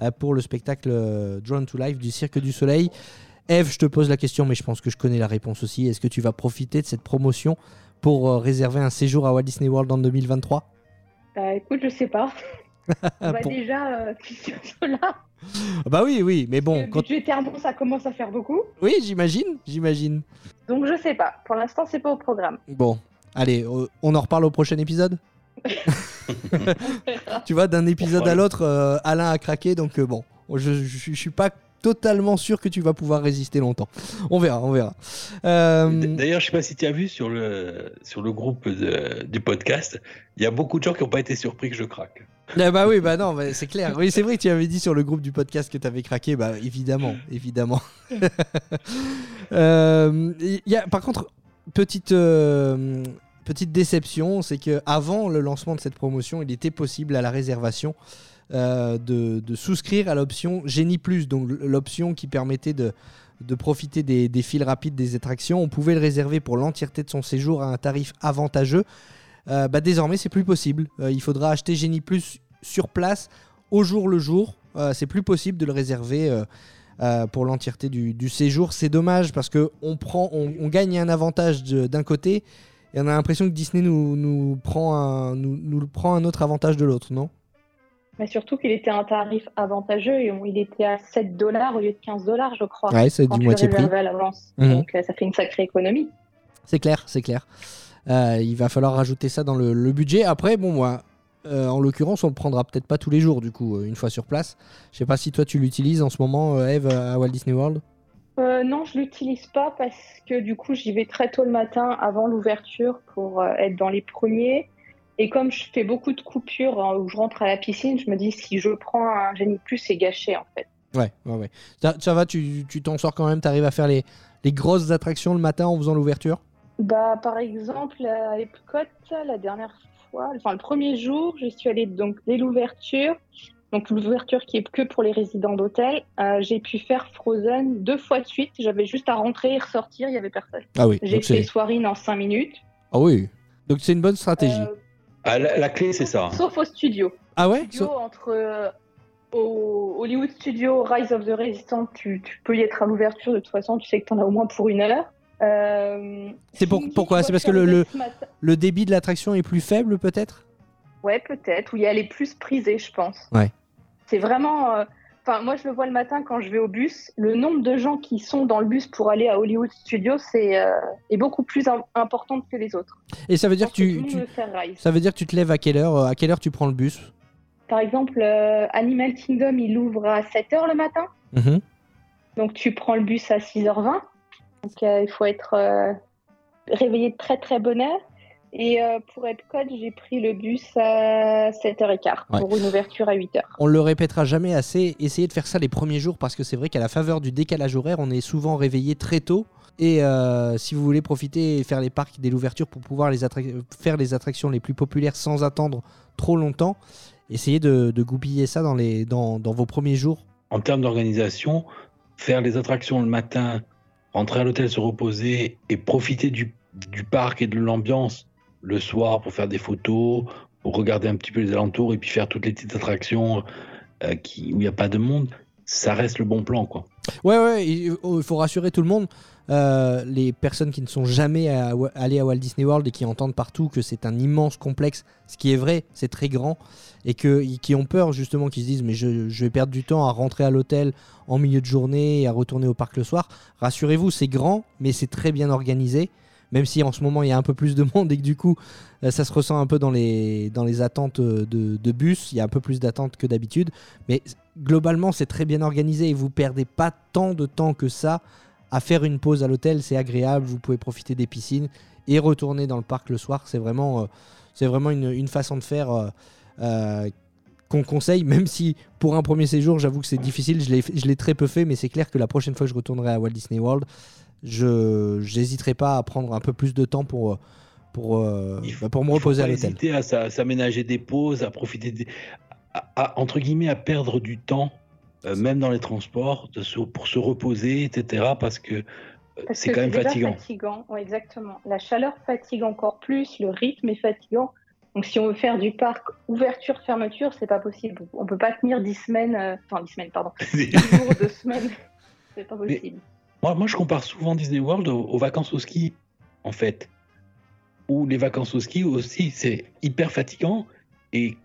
euh, pour le spectacle euh, Drawn to Life du Cirque du Soleil. Eve, je te pose la question, mais je pense que je connais la réponse aussi. Est-ce que tu vas profiter de cette promotion pour euh, réserver un séjour à Walt Disney World en 2023 Bah écoute, je sais pas. [laughs] On va Pour- déjà euh, cela. Bah oui, oui, mais bon, Bon, quand... Budgétairement, ça commence à faire beaucoup. oui, j'imagine, j'imagine. Donc je sais pas. Pour l'instant, c'est pas au programme. Bon, allez, euh, on en reparle au prochain épisode? [laughs] tu vois, d'un épisode à l'autre, euh, Alain a craqué, donc euh, bon, je, je, je suis pas totalement sûr que tu vas pouvoir résister longtemps. On verra, on verra. Euh, D'ailleurs, je sais pas si tu as vu sur le, sur le groupe de- du podcast, il y a beaucoup de gens qui n'ont pas été surpris que je craque. Ah bah oui, bah non, bah c'est clair. Oui, c'est vrai que tu avais dit sur le groupe du podcast que tu avais craqué. Bah évidemment, évidemment. [laughs] Euh, y a, par contre, petite, euh, petite déception, c'est que avant le lancement de cette promotion, il était possible à la réservation euh, de, souscrire à l'option Génie Plus, donc l'option qui permettait de, profiter des, des fils rapides des attractions. On pouvait le réserver pour l'entièreté de son séjour à un tarif avantageux. Euh, bah, désormais, c'est plus possible. Euh, il faudra acheter Génie Plus sur place au jour le jour. Euh, c'est plus possible de le réserver pour l'entièreté du, séjour. C'est dommage parce que on gagne un avantage d'un côté et on a l'impression que Disney nous, nous prend un, nous, nous prend un autre avantage de l'autre, non? Mais surtout qu'il était un tarif avantageux et on- il était à 7 dollars au lieu de 15 dollars, je crois. Ouais, c'est du moitié prix. l'avance. Mhm. Donc euh, ça fait une sacrée économie. C'est clair, c'est clair. Euh, il va falloir rajouter ça dans le, le budget. Après, bon, moi, euh, en l'occurrence, on le prendra peut-être pas tous les jours, du coup, une fois sur place. Je sais pas si toi tu l'utilises en ce moment, Eve, à Walt Disney World. Euh, non, je l'utilise pas parce que du coup, j'y vais très tôt le matin avant l'ouverture pour être dans les premiers. Et comme je fais beaucoup de coupures hein, où je rentre à la piscine, je me dis si je prends un Génie Plus, c'est gâché en fait. Ouais, ouais, ouais. Ça, ça va, tu tu t'en sors quand même, t'arrives à faire les, les grosses attractions le matin en faisant l'ouverture? Bah, par exemple, à Epcot, la dernière fois, enfin le premier jour, je suis allée donc dès l'ouverture. Donc l'ouverture qui est que pour les résidents d'hôtel. Euh, j'ai pu faire Frozen deux fois de suite. J'avais juste à rentrer et ressortir, il y avait personne. Ah oui, J'ai fait Soirine en cinq minutes. Ah oui. Donc c'est une bonne stratégie. Euh, Ah, la, la clé, c'est ça. sauf au studio. ah ouais Studio entre euh, au Hollywood Studio, Rise of the Resistance, tu, tu peux y être à l'ouverture. De toute façon, tu sais que tu en as au moins pour une heure. Euh, C'est pour- pourquoi C'est parce que le- le-. Le débit de l'attraction est plus faible peut-être? Ouais, peut-être. Ou elle est plus prisée, je pense. Ouais. C'est vraiment. euh, Enfin, moi, je le vois le matin quand je vais au bus. Le nombre de gens qui sont dans le bus pour aller à Hollywood Studios c'est euh, est beaucoup plus im- important que les autres. Et ça veut dire que tu, ça veut dire que tu te lèves à quelle heure euh, À quelle heure tu prends le bus? Par exemple, euh, Animal Kingdom, il ouvre à 7h le matin. Mhm. Donc, tu prends le bus à 6h20. Donc, euh, il faut être réveillé de très très bonne heure. Et euh, pour Epcot, j'ai pris le bus à 7h15 Ouais. pour une ouverture à 8h. On le répétera jamais assez, essayez de faire ça les premiers jours parce que c'est vrai qu'à la faveur du décalage horaire, on est souvent réveillé très tôt. Et euh, si vous voulez profiter et faire les parcs dès l'ouverture pour pouvoir les faire les attractions les plus populaires sans attendre trop longtemps, essayez de, de goupiller ça dans, les, dans, dans vos premiers jours. En termes d'organisation, faire les attractions le matin, rentrer à l'hôtel, se reposer et profiter du, du parc et de l'ambiance le soir pour faire des photos, pour regarder un petit peu les alentours et puis faire toutes les petites attractions euh, qui, où il n'y a pas de monde, ça reste le bon plan. quoi. Ouais, ouais, il faut rassurer tout le monde. Euh, les personnes qui ne sont jamais à- allées à Walt Disney World et qui entendent partout que c'est un immense complexe, ce qui est vrai, c'est très grand, et que, qui ont peur justement, qui se disent mais je, je vais perdre du temps à rentrer à l'hôtel en milieu de journée et à retourner au parc le soir. Rassurez-vous, c'est grand, mais c'est très bien organisé. Même si en ce moment il y a un peu plus de monde et que du coup euh, ça se ressent un peu dans les, attentes euh, de, bus, il y a un peu plus d'attentes que d'habitude. Mais globalement c'est très bien organisé et vous perdez pas tant de temps que ça à faire une pause à l'hôtel, c'est agréable, vous pouvez profiter des piscines et retourner dans le parc le soir. C'est vraiment, euh, une, façon de faire qu'on conseille, même si pour un premier séjour, j'avoue que c'est difficile, je l'ai, je l'ai très peu fait, mais c'est clair que la prochaine fois que je retournerai à Walt Disney World, je n'hésiterai pas à prendre un peu plus de temps pour, pour, euh, Il faut- bah, pour me Il faut reposer pas à l'hôtel. hésiter à s'a- s'aménager des pauses, à profiter des, à- à- entre guillemets à perdre du temps, euh, même dans les transports, de se- pour se reposer, etc. Parce que euh, c'est quand même fatigant. fatigant. Ouais, exactement. La chaleur fatigue encore plus, le rythme est fatigant. Donc si on veut faire du parc ouverture fermeture, c'est pas possible. On peut pas tenir 10 semaines, euh, enfin 10 semaines pardon, [laughs] 10 jours, 2 semaines. C'est pas Mais- possible. Moi, je compare souvent Disney World aux, vacances au ski, en fait. Ou les vacances au ski aussi, c'est hyper fatigant. Et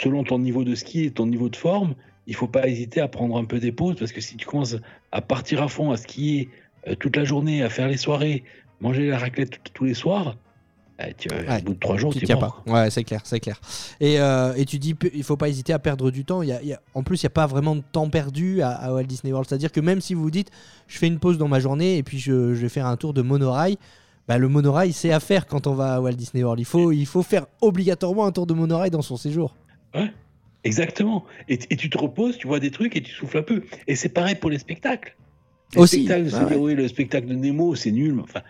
selon ton niveau de ski et ton niveau de forme, il faut pas hésiter à prendre un peu des pauses parce que si tu commences à partir à fond, à skier euh, toute la journée, à faire les soirées, manger la raclette tous les soirs, euh, tu, Ouais, au bout de trois jours, Tu tiens pas. Ouais, c'est clair, c'est clair. Et, euh, et tu dis, il faut pas hésiter à perdre du temps. Il y a- il y a- en plus, il n'y a pas vraiment de temps perdu à, à Walt Disney World. C'est-à-dire que même si vous vous dites, je fais une pause dans ma journée et puis je, je vais faire un tour de monorail, bah, le monorail, c'est à faire quand on va à Walt Disney World. Il faut, il faut faire obligatoirement un tour de monorail dans son séjour. Exactement. Et, et tu te reposes, tu vois des trucs et tu souffles un peu. Et c'est pareil pour les spectacles. Les Aussi. spectacles, Ah dire, ouais. oui, le spectacle de Nemo, c'est nul. Enfin,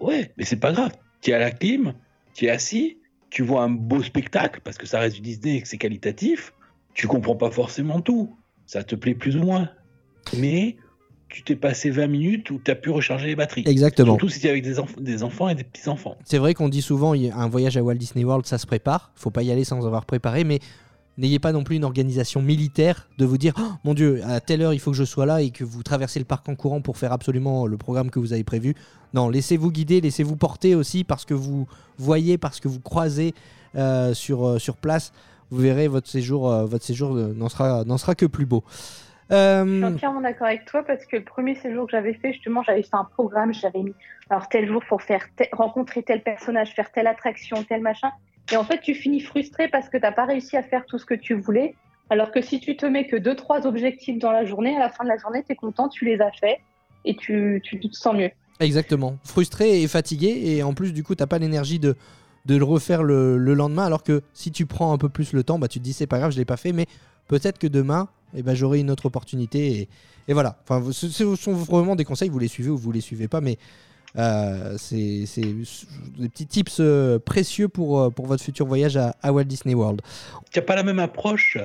ouais, mais c'est pas grave. Tu es à la clim, tu es assis, tu vois un beau spectacle parce que ça reste du Disney et que c'est qualitatif. Tu comprends pas forcément tout. Ça te plaît plus ou moins. Mais tu t'es passé 20 minutes où tu as pu recharger les batteries. Exactement. Surtout si tu es avec des, enf- des enfants et des petits-enfants. C'est vrai qu'on dit souvent, un voyage à Walt Disney World, ça se prépare. faut pas y aller sans avoir préparé, mais n'ayez pas non plus une organisation militaire de vous dire, Oh, mon Dieu, à telle heure il faut que je sois là et que vous traversez le parc en courant pour faire absolument le programme que vous avez prévu. Non, laissez-vous guider, laissez-vous porter aussi parce que vous voyez, parce que vous croisez euh, sur, euh, sur place. Vous verrez, votre séjour, euh, votre séjour n'en sera, sera que plus beau. Je suis entièrement d'accord avec toi parce que le premier séjour que j'avais fait, justement, j'avais fait un programme, j'avais mis alors tel jour pour faire rencontrer tel personnage, faire telle attraction, tel machin. Et en fait, tu finis frustré parce que t'as pas réussi à faire tout ce que tu voulais. Alors que si tu te mets que deux, trois objectifs dans la journée, à la fin de la journée, tu es content, tu les as faits et tu, tu te sens mieux. Exactement. Frustré et fatigué. Et en plus, du coup, t'as pas l'énergie de, le refaire le, le lendemain. Alors que si tu prends un peu plus le temps, bah, tu te dis c'est pas grave, je l'ai pas fait. Mais peut-être que demain, eh ben, j'aurai une autre opportunité. Et, et voilà. Enfin, ce, ce sont vraiment des conseils. Vous les suivez ou vous les suivez pas. Mais euh, c'est des petits tips euh, précieux pour, euh, pour votre futur voyage à, à Walt Disney World. Tu n'as pas la même approche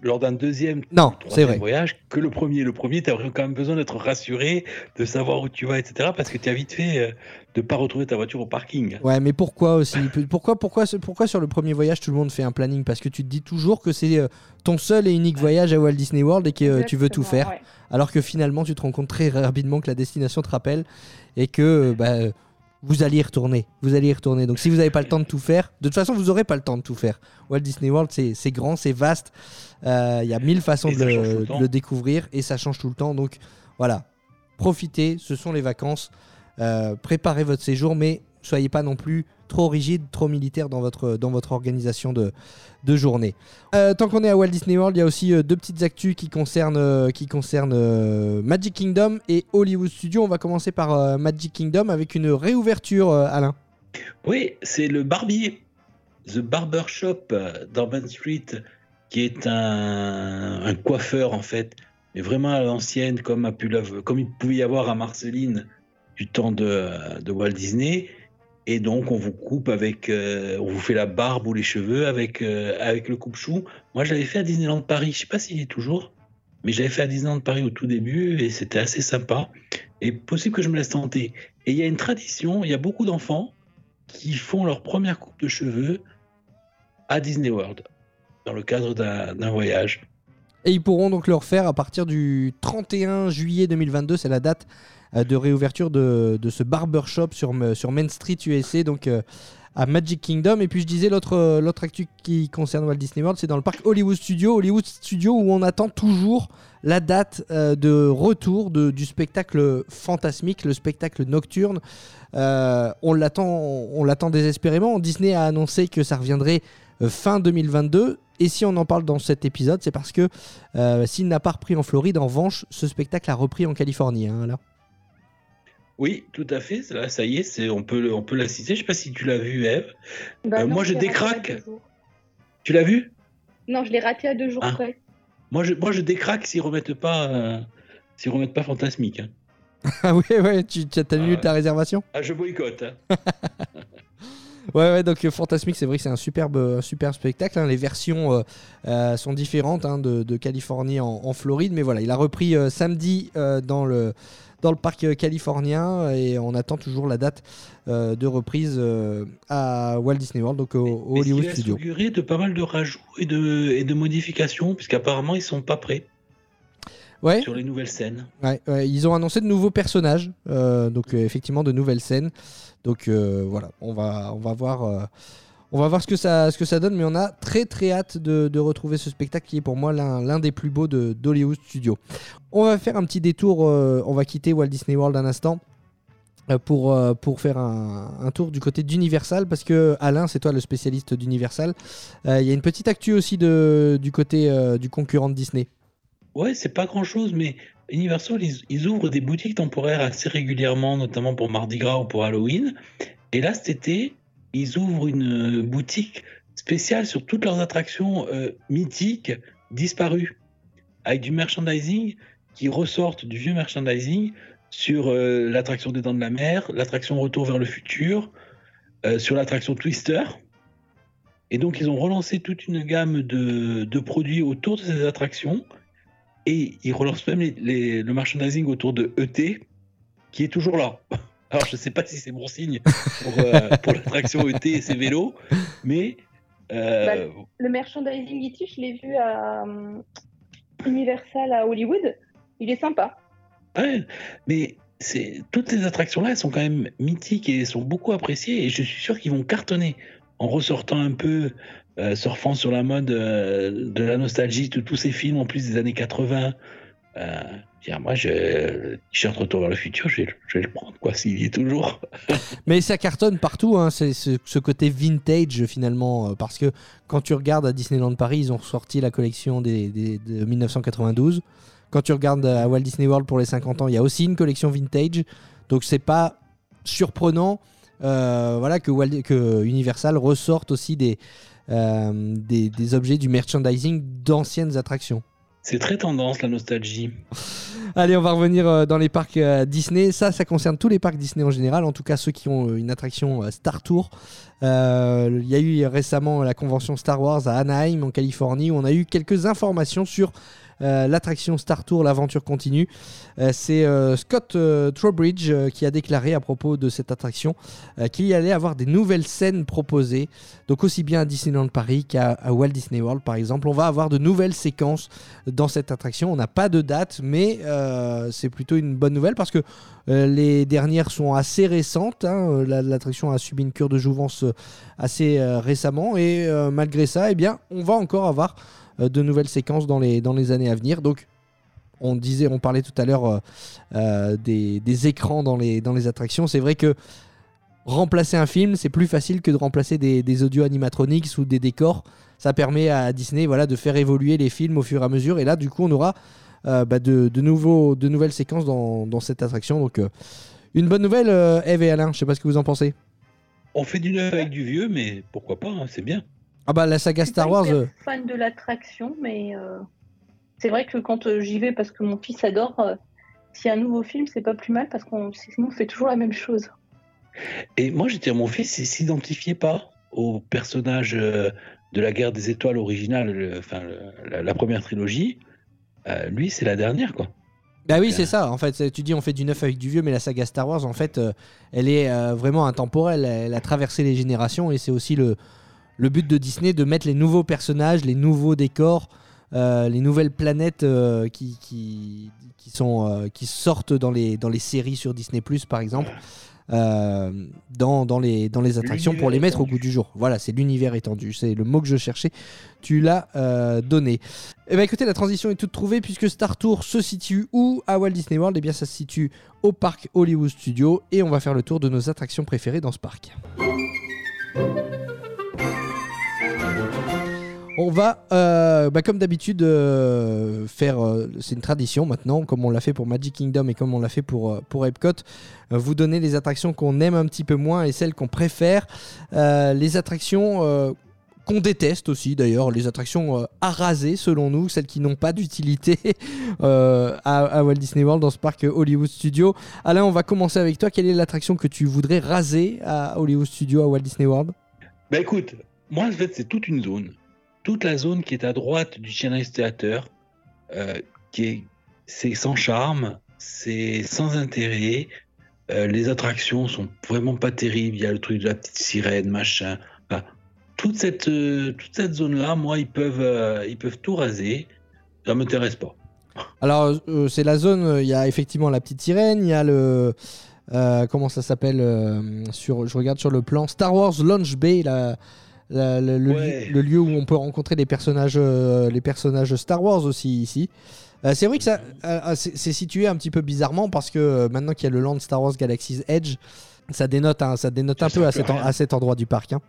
lors d'un deuxième Non, c'est troisième vrai. voyage que le premier. Le premier, tu as quand même besoin d'être rassuré, de savoir où tu vas, etc. Parce que tu as vite fait de pas retrouver ta voiture au parking. Ouais, mais pourquoi aussi? Pourquoi, pourquoi, pourquoi sur le premier voyage tout le monde fait un planning? Parce que tu te dis toujours que c'est ton seul et unique voyage à Walt Disney World et que tu veux tout faire. ouais. alors que finalement tu te rends compte très rapidement que la destination te rappelle et que euh, bah, vous allez y retourner. Vous allez y retourner. Donc si vous n'avez pas le temps de tout faire, de toute façon vous n'aurez pas le temps de tout faire. Walt Disney World c'est grand, c'est vaste, Euh, il y a mille façons de le découvrir et ça change tout le temps. Donc voilà, profitez, ce sont les vacances, Euh, préparez votre séjour mais soyez pas non plus trop rigide, trop militaire dans votre, dans votre organisation de, de journée. Euh, tant qu'on est à Walt Disney World, il y a aussi euh, deux petites actus qui concernent, euh, qui concernent Magic Kingdom et Hollywood Studios. On va commencer par Magic Kingdom avec une réouverture, Alain. Oui, c'est le barbier, The Barber Shop Main Street, qui est un, coiffeur en fait, mais vraiment à l'ancienne, comme, il pouvait y avoir à Marceline du temps de Walt Disney. Et donc, on vous coupe avec, euh, on vous fait la barbe ou les cheveux avec, euh, avec le coupe-chou. Moi, je l'avais fait à Disneyland Paris. Je sais pas s'il y est toujours, mais j'avais fait à Disneyland Paris au tout début et c'était assez sympa. Et possible que je me laisse tenter. Et il y a une tradition, il y a beaucoup d'enfants qui font leur première coupe de cheveux à Disney World dans le cadre d'un voyage. Et ils pourront donc le refaire à partir du 31 juillet 2022, c'est la date de réouverture de, ce barbershop sur, M- sur Main Street USA, donc euh, à Magic Kingdom. Et puis je disais, l'autre euh, l'autre actu qui concerne Walt Disney World, c'est dans le parc Hollywood Studio. Hollywood Studio où on attend toujours la date euh, de retour de- du spectacle fantasmique, le spectacle nocturne. Euh, on l'attend on l'attend désespérément. Disney a annoncé que ça reviendrait euh, fin 2022. Et si on en parle dans cet épisode, c'est parce que euh, s'il n'a pas repris en Floride, en revanche, ce spectacle a repris en Californie. hein. Oui, tout à fait. Là, ça y est, c'est on peut on peut l'assister. Je sais pas si tu l'as vu, Eve. Bah Euh, non, moi, je décraque. Tu l'as vu? Non, je l'ai raté à deux jours Ah. près. Moi, je moi je décraque s'ils remettent pas euh, s'ils remettent pas Fantasmique. hein. [laughs] ah oui, ouais, tu tu- t'as annulé Ah ta réservation? Ah, je boycotte. hein. [laughs] Ouais, ouais, donc euh, Fantasmic, c'est vrai que c'est un superbe, un superbe spectacle. hein. Les versions euh, euh, sont différentes hein, de, de Californie en, en Floride, mais voilà, il a repris euh, samedi euh, dans, le, dans le parc euh, californien et on attend toujours la date euh, de reprise euh, à Walt Disney World, donc au, au Hollywood il Studio. augurer de pas mal de rajouts et de et de modifications puisqu'apparemment ils sont pas prêts Ouais, sur les nouvelles scènes. ouais, ouais, ils ont annoncé de nouveaux personnages, donc effectivement de nouvelles scènes. Donc voilà, on va, on va voir. On va voir ce que, ça, ce que ça donne, mais on a très très hâte de, de retrouver ce spectacle qui est pour moi l'un des plus beaux d'Hollywood Studio. On va faire un petit détour, euh, on va quitter Walt Disney World un instant euh, pour, euh, pour faire un, tour du côté d'Universal, parce que Alain, c'est toi le spécialiste d'Universal. Il y a une petite actu aussi du côté du concurrent de Disney. Ouais, c'est pas grand chose, mais Universal, ils, ils ouvrent des boutiques temporaires assez régulièrement, notamment pour Mardi Gras ou pour Halloween. Et là, cet été, ils ouvrent une euh, boutique spéciale sur toutes leurs attractions euh, mythiques disparues, avec du merchandising qui ressortent du vieux merchandising sur euh, l'attraction des Dents de la Mer, l'attraction Retour vers le futur, sur l'attraction Twister. Et donc, ils ont relancé toute une gamme de, produits autour de ces attractions. Et ils relancent même le merchandising autour de ET, qui est toujours là. Alors, je ne sais pas si c'est bon signe pour, euh, [laughs] pour l'attraction ET et ses vélos, mais. euh, Le merchandising E.T., je l'ai vu à euh, Universal à Hollywood. Il est sympa. ouais, mais c'est toutes ces attractions-là, elles sont quand même mythiques et sont beaucoup appréciées. Et je suis sûr qu'ils vont cartonner en ressortant un peu, euh, surfant sur la mode euh, de la nostalgie de tous ces films en plus des années 80. Tiens, moi, je, le t-shirt Retour vers le futur, je vais, le- prendre, quoi, s'il y est toujours. [laughs] Mais ça cartonne partout, hein, c'est ce, ce côté vintage finalement, euh, parce que quand tu regardes à Disneyland Paris, ils ont ressorti la collection des, des- de 1992. Quand tu regardes à Walt Disney World pour les 50 ans, il y a aussi une collection vintage. Donc c'est pas surprenant euh, voilà, que, Walt- que Universal ressorte aussi des, euh, des, des objets du merchandising d'anciennes attractions. C'est très tendance, la nostalgie. [laughs] Allez, on va revenir euh, dans les parcs euh, Disney. Ça, ça concerne tous les parcs Disney en général, en tout cas ceux qui ont euh, une attraction Star Tour. Il y a eu récemment la convention Star Wars à Anaheim, en Californie, où on a eu quelques informations sur l'attraction Star Tour, l'aventure continue. Euh, C'est euh, Scott euh, Trowbridge euh, qui a déclaré à propos de cette attraction euh, qu'il y allait avoir des nouvelles scènes proposées, donc aussi bien à Disneyland Paris qu'à Walt Disney World par exemple. On va avoir de nouvelles séquences dans cette attraction. On n'a pas de date, mais euh, c'est plutôt une bonne nouvelle parce que euh, les dernières sont assez récentes. hein. Euh, la- L'attraction a subi une cure de jouvence euh, assez euh, récemment et euh, malgré ça, eh bien, on va encore avoir euh, de nouvelles séquences dans les, dans les années à venir. Donc, on disait, on parlait tout à l'heure euh, euh, des, des écrans dans les, dans les attractions. C'est vrai que remplacer un film, c'est plus facile que de remplacer des, des audio animatronics ou des décors. Ça permet à Disney voilà, de faire évoluer les films au fur et à mesure. Et là, du coup, on aura euh, bah, de, de, nouveaux, de nouvelles séquences dans, dans cette attraction. Donc, euh, une bonne nouvelle, euh, Eve et Alain. Je sais pas ce que vous en pensez. on fait du neuf avec du vieux, mais pourquoi pas, hein, c'est bien. Ah bah la saga Je suis Star pas Wars. hyper euh, fan de l'attraction, mais euh, c'est vrai que quand euh, j'y vais parce que mon fils adore, euh, s'il y a un nouveau film, c'est pas plus mal parce qu'on sinon on fait toujours la même chose. Et moi, j'étais mon fils, il s'identifiait pas au personnage de la guerre des étoiles originale, le- enfin le- la, la première trilogie. Euh, lui, c'est la dernière, quoi. Bah oui, c'est ça. En fait, tu dis on fait du neuf avec du vieux, mais la saga Star Wars, en fait, euh, elle est euh, vraiment intemporelle. Elle a traversé les générations et c'est aussi le, le but de Disney de mettre les nouveaux personnages, les nouveaux décors, euh, les nouvelles planètes euh, qui, qui, qui sont, euh, qui sortent dans les, dans les séries sur Disney, par exemple. dans, dans, les, dans les attractions pour les mettre au goût du jour. Voilà, c'est l'univers étendu. C'est le mot que je cherchais. Tu l'as donné. Eh bien écoutez, la transition est toute trouvée puisque Star Tour se situe où à Walt Disney World? Eh bien ça se situe au parc Hollywood Studios et on va faire le tour de nos attractions préférées dans ce parc. On va, euh, bah, comme d'habitude, euh, faire. euh, c'est une tradition maintenant, comme on l'a fait pour Magic Kingdom et comme on l'a fait pour, Epcot, vous donner les attractions qu'on aime un petit peu moins et celles qu'on préfère. Les attractions qu'on déteste aussi d'ailleurs, les attractions à raser selon nous, celles qui n'ont pas d'utilité [laughs] à, Walt Disney World dans ce parc Hollywood Studios. Alain, on va commencer avec toi. Quelle est l'attraction que tu voudrais raser à Hollywood Studios à Walt Disney World? Bah écoute, moi en fait c'est toute une zone. Toute la zone qui est à droite du Children's Theater, euh, qui est c'est sans charme, c'est sans intérêt. euh, les attractions sont vraiment pas terribles. Il y a le truc de la petite sirène, machin. Toute cette euh, toute cette zone là, moi ils peuvent ils peuvent tout raser. Ça m'intéresse pas. Alors, c'est la zone, il y a effectivement la petite sirène, il y a le. comment ça s'appelle sur, Je regarde sur le plan. Star Wars Launch Bay, la- la- le, le Ouais. lieu, le lieu où on peut rencontrer les personnages, euh, les personnages Star Wars aussi ici. Euh, c'est vrai que ça, euh, c'est situé un petit peu bizarrement parce que euh, maintenant qu'il y a le land Star Wars Galaxy's Edge, ça dénote, un- ça dénote Ça un peu à cet, à en- rien. à cet endroit du parc. hein.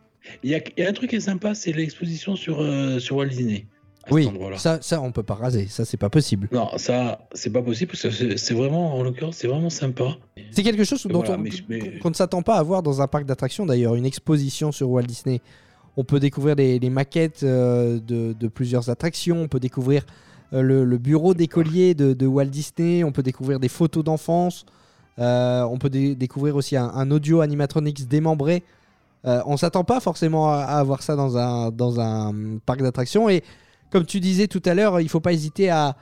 Il y, a, il y a un truc qui est sympa, c'est l'exposition sur sur Walt Disney. Oui, ça, ça on peut pas raser, ça c'est pas possible. Non, ça, c'est pas possible parce que c'est vraiment, en l'occurrence, c'est vraiment sympa. C'est quelque chose dont Voilà, on, mais- qu'on ne s'attend pas à voir dans un parc d'attractions d'ailleurs, une exposition sur Walt Disney. On peut découvrir les, maquettes euh, de, plusieurs attractions, on peut découvrir euh, le, bureau d'écolier de, Walt Disney, on peut découvrir des photos d'enfance, euh, on peut dé- découvrir aussi un, audio animatronics démembré. On s'attend pas forcément à, avoir ça dans un, parc d'attractions. Et comme tu disais tout à l'heure, il faut pas hésiter à,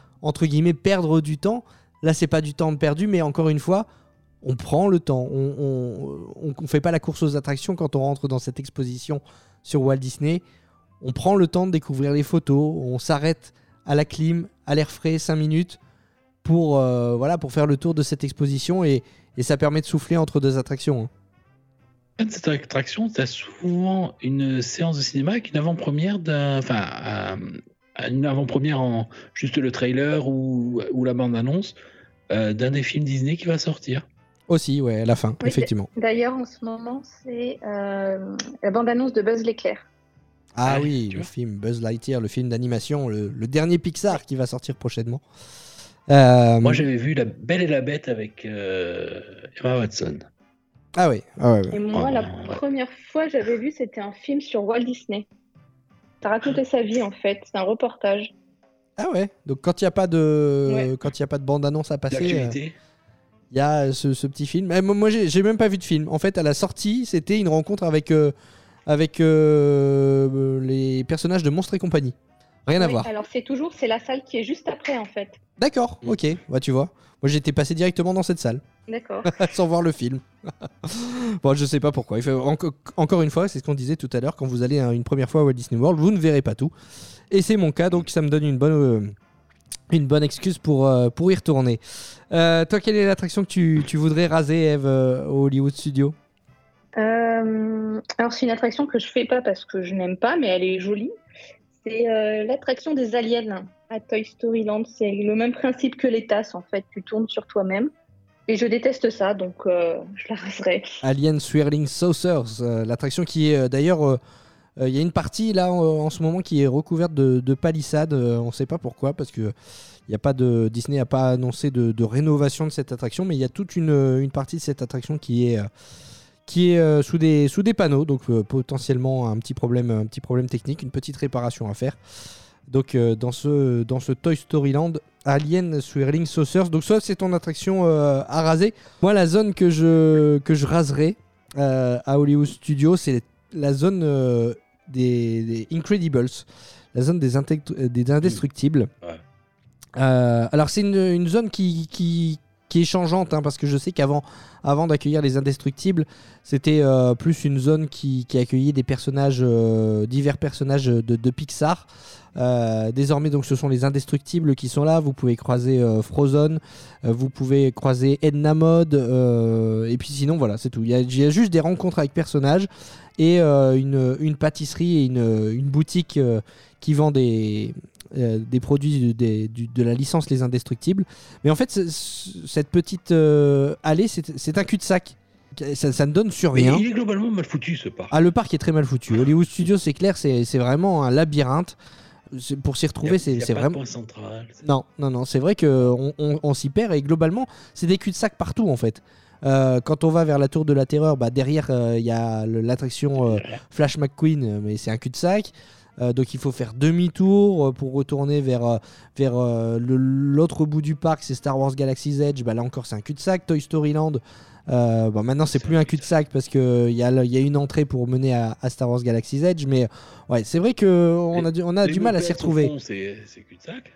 perdre du temps. Là, c'est pas du temps perdu, mais encore une fois, on prend le temps. On ne fait pas la course aux attractions quand on rentre dans cette exposition sur Walt Disney. On prend le temps de découvrir les photos. On s'arrête à la clim, à l'air frais, 5 minutes pour, euh, voilà, pour faire le tour de cette exposition et, et ça permet de souffler entre deux attractions. hein. Cette attraction, tu as souvent une séance de cinéma avec une avant-première d'un. Enfin, un- une avant-première en juste le trailer ou, ou la bande-annonce euh, d'un des films Disney qui va sortir. Aussi, ouais, à la fin, Oui, effectivement. D'ailleurs, en ce moment, c'est euh, la bande-annonce de Buzz l'éclair. Ah Ouais, oui, le film Buzz Lightyear, le film d'animation, le, le dernier Pixar qui va sortir prochainement. Euh, Moi, j'avais vu La Belle et la Bête avec euh, Emma Watson. ah oui, ah ouais, ouais. Et moi, Oh, la ouais. première fois que j'avais vu, c'était un film sur Walt Disney. Ça racontait sa vie, en fait. C'est un reportage. Ah ouais. Donc quand il n'y a pas de Ouais. quand il y a pas de bande annonce à passer, euh. Il y a ce, ce petit film. Mais moi, moi, j'ai même pas vu de film. En fait, à la sortie, c'était une rencontre avec euh, avec euh, les personnages de Monstres et compagnie. Rien à voir. Alors, c'est toujours, c'est la salle qui est juste après, en fait. D'accord. Mm. Ok. Bah tu vois. Moi, j'étais passé directement dans cette salle D'accord. [laughs] sans voir le film. [laughs] bon, je sais pas pourquoi. Encore une fois, c'est ce qu'on disait tout à l'heure. Quand vous allez hein, une première fois à Walt Disney World, vous ne verrez pas tout. Et c'est mon cas, donc ça me donne une bonne, euh, une bonne excuse pour, euh, pour y retourner. Euh, toi, quelle est l'attraction que tu, tu voudrais raser, Eve, euh, au Hollywood Studio? Alors, c'est une attraction que je fais pas parce que je n'aime pas, mais elle est jolie. C'est l'attraction des aliens à Toy Story Land. C'est le même principe que les tasses, en fait. Tu tournes sur toi-même. Et je déteste ça, donc je la raserai. Alien Swirling Saucers, l'attraction qui est d'ailleurs. Euh, euh, Il y a une partie là en, ce moment qui est recouverte de, de palissades. euh, on ne sait pas pourquoi, parce que il a pas de Disney n'a pas annoncé de, rénovation de cette attraction, mais il y a toute une, une partie de cette attraction qui est, euh, qui est euh, sous, des, sous des panneaux, donc euh, potentiellement un petit, problème, un petit problème technique, une petite réparation à faire. Donc euh, dans, ce, dans ce Toy Story Land, Alien Swirling Saucers. Donc ça c'est ton attraction euh, à raser. Moi la zone que je, que je raserai euh, à Hollywood Studios, c'est la zone euh, des, des Incredibles, la zone des, euh, des indestructibles. Ouais. Euh, alors c'est une, une zone qui, qui, qui est changeante hein, parce que je sais qu'avant avant d'accueillir les indestructibles, c'était euh, plus une zone qui, accueillait des personnages, euh, divers personnages de, de Pixar. Euh, désormais, donc, ce sont les indestructibles qui sont là. Vous pouvez croiser Frozen, vous pouvez croiser Edna Mode, et puis sinon, voilà, c'est tout. Il y, a, juste des rencontres avec personnages et une, pâtisserie et une, boutique qui vend des, euh, des produits du- des- du- de la licence Les Indestructibles. Mais en fait, ce- ce- cette petite euh, allée, c'est un cul-de-sac. Ça, ça ne donne sur Mais rien. il est globalement mal foutu ce parc. Ah, le parc est très mal foutu. Hollywood Studios, c'est clair, c'est vraiment un labyrinthe. Pour s'y retrouver, c'est vraiment. point central. Non, non, non, c'est vrai qu'on on, on s'y perd et globalement, c'est des cul-de-sac partout en fait. Euh, quand on va vers la tour de la terreur, bah, derrière euh, il y a l'attraction euh, Flash McQueen, mais c'est un cul-de-sac. Euh, donc il faut faire demi-tour euh, pour retourner vers, euh, vers l'autre bout du parc, c'est Star Wars Galaxy's Edge. Bah, là encore, c'est un cul-de-sac. Toy Story Land, euh, bon, maintenant c'est plus un cul-de-sac parce qu'il y a, le- y a une entrée pour mener à, à Star Wars Galaxy's Edge. Mais ouais, c'est vrai qu'on a du, on a Les du mal à s'y retrouver. c'est cul-de-sac.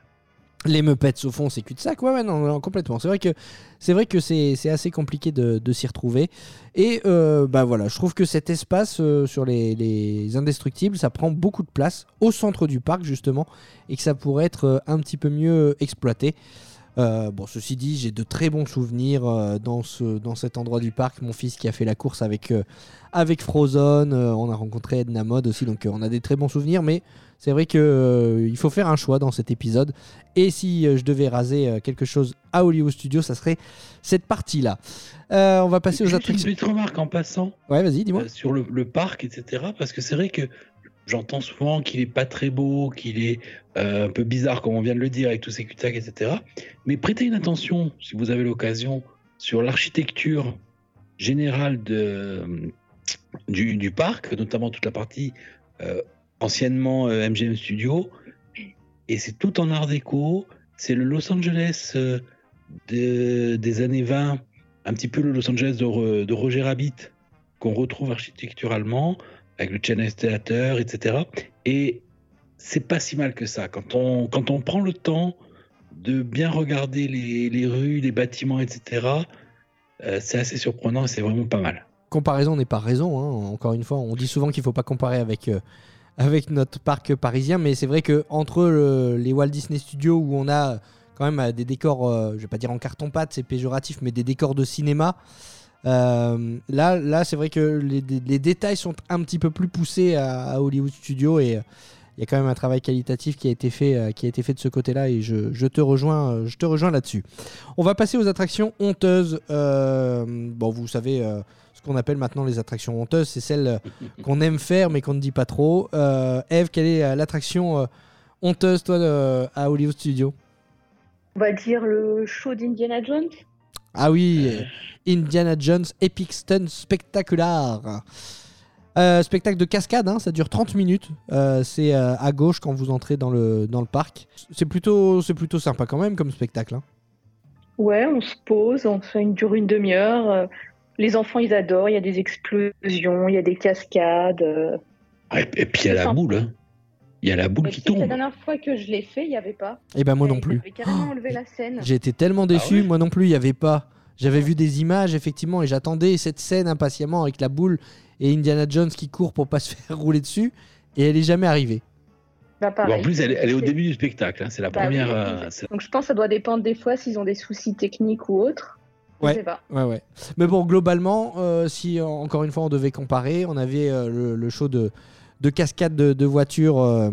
Les Muppets au fond, c'est cul-de-sac. Ouais, ouais, non, complètement. C'est vrai que c'est vrai que c'est assez compliqué de, de s'y retrouver. Et euh, bah voilà, je trouve que cet espace euh, sur les, les indestructibles, ça prend beaucoup de place au centre du parc justement, et que ça pourrait être euh, un petit peu mieux exploité. Bon, ceci dit, j'ai de très bons souvenirs dans, ce, dans cet endroit du parc. Mon fils qui a fait la course avec, avec Frozen, on a rencontré Edna Mode aussi, donc on a des très bons souvenirs. Mais c'est vrai qu'il faut faire un choix dans cet épisode. Et si euh, je devais raser euh, quelque chose à Hollywood Studios, ça serait cette partie-là. Euh, on va passer aux Juste une attractions. petite remarque en passant Ouais, vas-y, dis-moi. euh, sur le, le parc, etc. Parce que c'est vrai que j'entends souvent qu'il est pas très beau, qu'il est euh, un peu bizarre, comme on vient de le dire, avec tous ces cul-de-sac, etc. Mais prêtez une attention, si vous avez l'occasion, sur l'architecture générale de, du, du parc, notamment toute la partie euh, anciennement euh, MGM Studio. Et c'est tout en art déco. C'est le Los Angeles euh, de- des années 20, un petit peu le Los Angeles de, Roger Rabbit, qu'on retrouve architecturalement, avec le Chinese Theater, etc. Et c'est pas si mal que ça. Quand on, quand on prend le temps de bien regarder les, rues, les bâtiments, etc., euh, c'est assez surprenant et c'est vraiment pas mal. comparaison n'est pas raison. hein. Encore une fois, on dit souvent qu'il ne faut pas comparer avec, euh, avec notre parc parisien, mais c'est vrai que entre le- les Walt Disney Studios où on a quand même euh, des décors, euh, je vais pas dire en carton-pâte, c'est péjoratif, mais des décors de cinéma. euh, là, là c'est vrai que les, détails sont un petit peu plus poussés à, Hollywood Studios et y a quand même un travail qualitatif qui a été fait, euh, qui a été fait de ce côté-là et je, je te rejoins, euh, je te rejoins là-dessus. On va passer aux attractions honteuses. Euh, bon, vous savez euh, ce qu'on appelle maintenant les attractions honteuses, c'est celles [laughs] qu'on aime faire mais qu'on ne dit pas trop. Euh, Eve, quelle est euh, l'attraction euh, honteuse toi euh, à Hollywood Studios On va dire le show d'Indiana Jones. Ah oui, Indiana Jones Epic Stunt Spectacular. Euh, spectacle de cascade, hein, ça dure 30 minutes. Euh, c'est euh, à gauche quand vous entrez dans le, dans le parc. C'est plutôt, c'est plutôt sympa quand même comme spectacle. hein. Ouais, on se pose, on fait une dure une demi-heure. Les enfants, ils adorent. Il y a des explosions, il y a des cascades. Ah, Et, et puis il y a la sympa. boule. hein. Il y a la boule Mais qui que La tombe. dernière fois que je l'ai fait, il n'y avait pas. Et ben moi non plus. avaient carrément enlevé la [gasps] scène. J'ai été tellement déçu, ouais moi non plus, il n'y avait pas. J'avais vu des images, effectivement, et j'attendais cette scène impatiemment avec la boule et Indiana Jones qui court pour pas se [laughs] faire rouler dessus, et elle est jamais arrivée. Bah, Bon, en plus, elle, est- elle est au début du spectacle. hein. C'est la Bah première. oui, euh, Donc je pense que ça doit dépendre des fois s'ils ont des soucis techniques ou autres. Je Ouais. sais pas. Ouais, ouais. Mais bon, globalement, euh, si encore une fois on devait comparer, on avait euh, le, le show de, de cascade de, de voitures euh,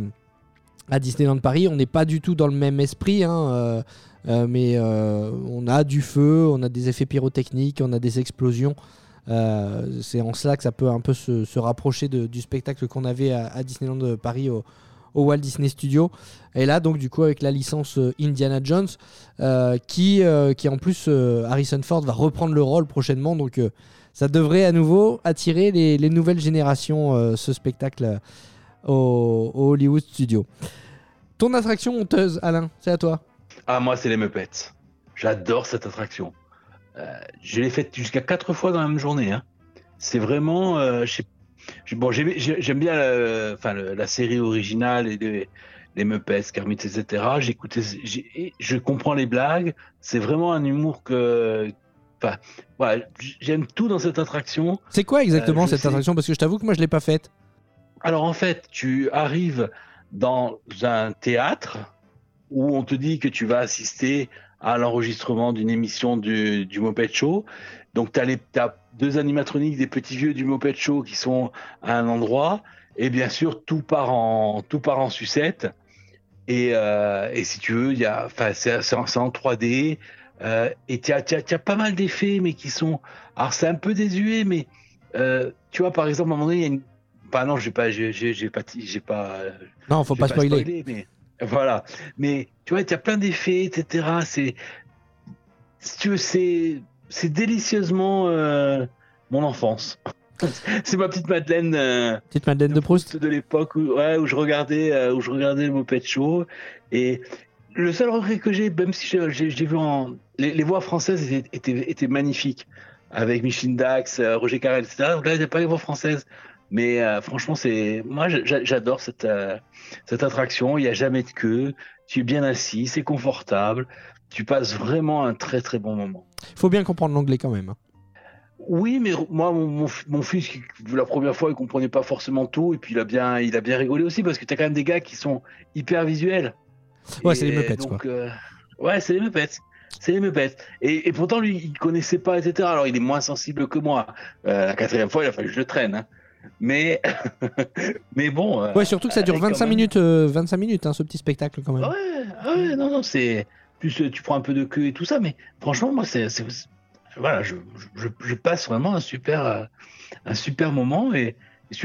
à Disneyland Paris. On n'est pas du tout dans le même esprit, hein, mais euh, on a du feu, on a des effets pyrotechniques, on a des explosions. Euh, c'est en cela que ça peut un peu se, rapprocher du spectacle qu'on avait à, à Disneyland Paris au, Walt Disney Studios. Et là, donc, du coup, avec la licence euh, Indiana Jones, euh, qui, euh, qui en plus, euh, Harrison Ford va reprendre le rôle prochainement. Donc, euh, ça devrait à nouveau attirer les, les nouvelles générations, euh, ce spectacle euh, au, au Hollywood Studios. Ton attraction honteuse, Alain, c'est à toi. Ah, moi, c'est les Muppets. J'adore cette attraction. Euh, je l'ai faite jusqu'à quatre fois dans la même journée. hein. C'est vraiment. euh, bon, j'aime j'ai- j'aime bien la, enfin, le- la série originale et les, les Muppets, Kermit, etc. J'écoutais, je comprends les blagues. C'est vraiment un humour que. Enfin, voilà, j'aime tout dans cette attraction. C'est quoi exactement Euh, cette sais. attraction? Parce que je t'avoue que moi, je l'ai pas faite. Alors en fait, tu arrives dans un théâtre où on te dit que tu vas assister à l'enregistrement d'une émission du, du Moped Show. Donc tu as, deux animatroniques, des petits vieux du Moped Show qui sont à un endroit. Et bien sûr, tout part en, tout part en sucette. Et, euh, et si tu veux, c'est en, c'est en 3D. euh, et tu as, as- as pas mal d'effets, mais qui sont. Alors c'est un peu désuet, mais euh, tu vois, par exemple, à un moment donné, il y a une Enfin non, j'ai pas, j'ai, pas, j'ai pas. Non, faut j'ai pas spoiler. mais voilà. Mais tu vois, il y a plein d'effets, etc. C'est, si tu veux, c'est, c'est délicieusement euh, mon enfance. [laughs] c'est ma petite Madeleine. euh, Petite Madeleine de Proust. de l'époque où, ouais, où je regardais, euh, où je regardais le Moped Show. Et le seul regret que j'ai, même si j'ai, vu en, les, les voix françaises étaient, étaient, étaient magnifiques avec Micheline Dax, euh, Roger Carrel, etc. Donc là, il n'y a pas les voix françaises. Mais euh, franchement, c'est moi j'a- j'adore cette euh, cette attraction. Il n'y a jamais de queue. Tu es bien assis, c'est confortable. Tu passes vraiment un très très bon moment. Faut bien comprendre l'anglais quand même. hein. Oui, mais moi, mon, mon fils, la première fois, il comprenait pas forcément tout, et puis il a bien, il a bien rigolé aussi parce que tu as quand même des gars qui sont hyper visuels. Ouais, c'est les Muppets, donc, euh, ouais, c'est les Muppets. C'est les Muppets. Et, et pourtant, lui, il connaissait pas, etc. Alors, il est moins sensible que moi. Euh, la quatrième fois, il a fallu que je le traîne. hein. Mais, [laughs] mais bon. euh, Ouais, surtout que ça dure allez, quand 25 même. minutes, euh, 25 minutes, hein, ce petit spectacle quand même. Ouais, ouais, non, non, c'est. Plus euh, tu prends un peu de queue et tout ça, mais franchement, moi, c'est. Voilà, je, je, je passe vraiment un super, euh, un super moment et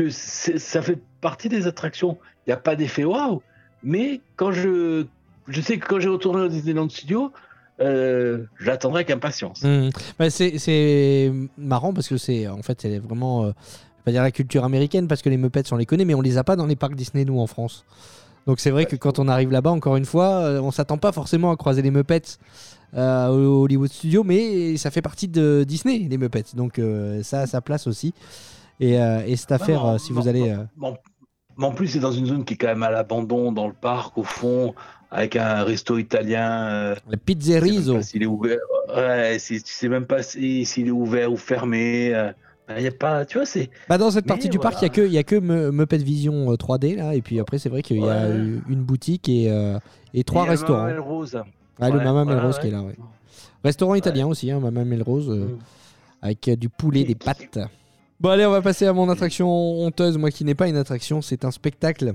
ça fait partie des attractions. Il n'y a pas d'effet waouh, mais quand je. Je sais que quand j'ai retourné au Disneyland Studio, euh, j'attendrai avec impatience. Mmh. Bah, c'est- marrant parce que c'est en fait c'est vraiment euh, pas dire la culture américaine parce que les Muppets on les connaît mais on les a pas dans les parcs Disney nous en France. Donc c'est vrai que quand on arrive là-bas encore une fois euh, on s'attend pas forcément à croiser les Muppets euh, au Hollywood Studio mais ça fait partie de Disney les Muppets donc euh, ça a sa place aussi et, euh, et cette affaire Non, euh, si vous allez non. mais en plus, c'est dans une zone qui est quand même à l'abandon, dans le parc, au fond, avec un resto italien. euh, Pizzerizo pas s'il est ouvert. Ouais, si- tu sais même pas si- s'il est ouvert ou fermé. euh, Il y a pas, tu vois, c'est. Bah dans cette Mais partie du parc, il voilà. y a que, il y a que Mu- Muppet Vision euh, 3D là, et puis après c'est vrai qu'il y a Ouais. une boutique et, euh, et trois restaurants. Mamel Rose. Ah, le Ouais, Mama voilà, Melrose ouais. qui est là, ouais. Restaurant italien aussi, hein, Mama Melrose, euh, Mm. avec euh, du poulet, des pâtes. Bon allez, on va passer à mon attraction honteuse, moi qui n'est pas une attraction, c'est un spectacle.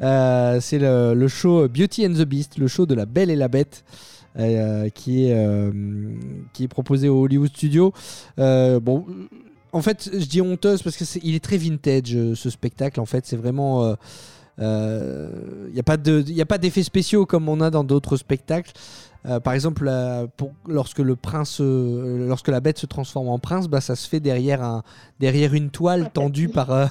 Euh, c'est le, le show Beauty and the Beast, le show de la Belle et la Bête. euh, qui, est, euh, qui est proposé au Hollywood Studio. Euh, bon, en fait, je dis honteuse parce que c'est, il est très vintage euh, ce spectacle. En fait, c'est vraiment, euh, euh, il n'y a pas de, il y a pas d'effets spéciaux comme on a dans d'autres spectacles. Euh, par exemple, euh, pour, lorsque le prince, euh, lorsque la bête se transforme en prince, bah, ça se fait derrière un, derrière une toile tendue par, euh,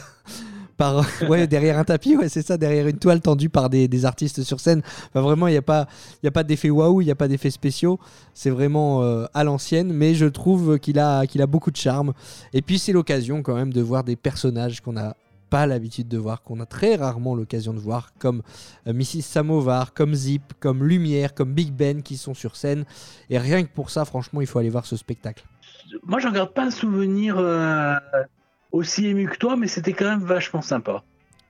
[laughs] derrière un tapis, ouais, c'est ça, derrière une toile tendue par des, artistes sur scène. Vraiment, il n'y a pas, d'effet waouh, il n'y a pas d'effets spéciaux. C'est vraiment euh, à l'ancienne, mais je trouve qu'il a, beaucoup de charme. Et puis, c'est l'occasion quand même de voir des personnages qu'on n'a pas l'habitude de voir, qu'on a très rarement l'occasion de voir, comme euh, Mrs. Samovar, comme Zip, comme Lumière, comme Big Ben qui sont sur scène. Et rien que pour ça, franchement, il faut aller voir ce spectacle. Moi, j'en garde pas un souvenir euh, aussi ému que toi, mais c'était quand même vachement sympa.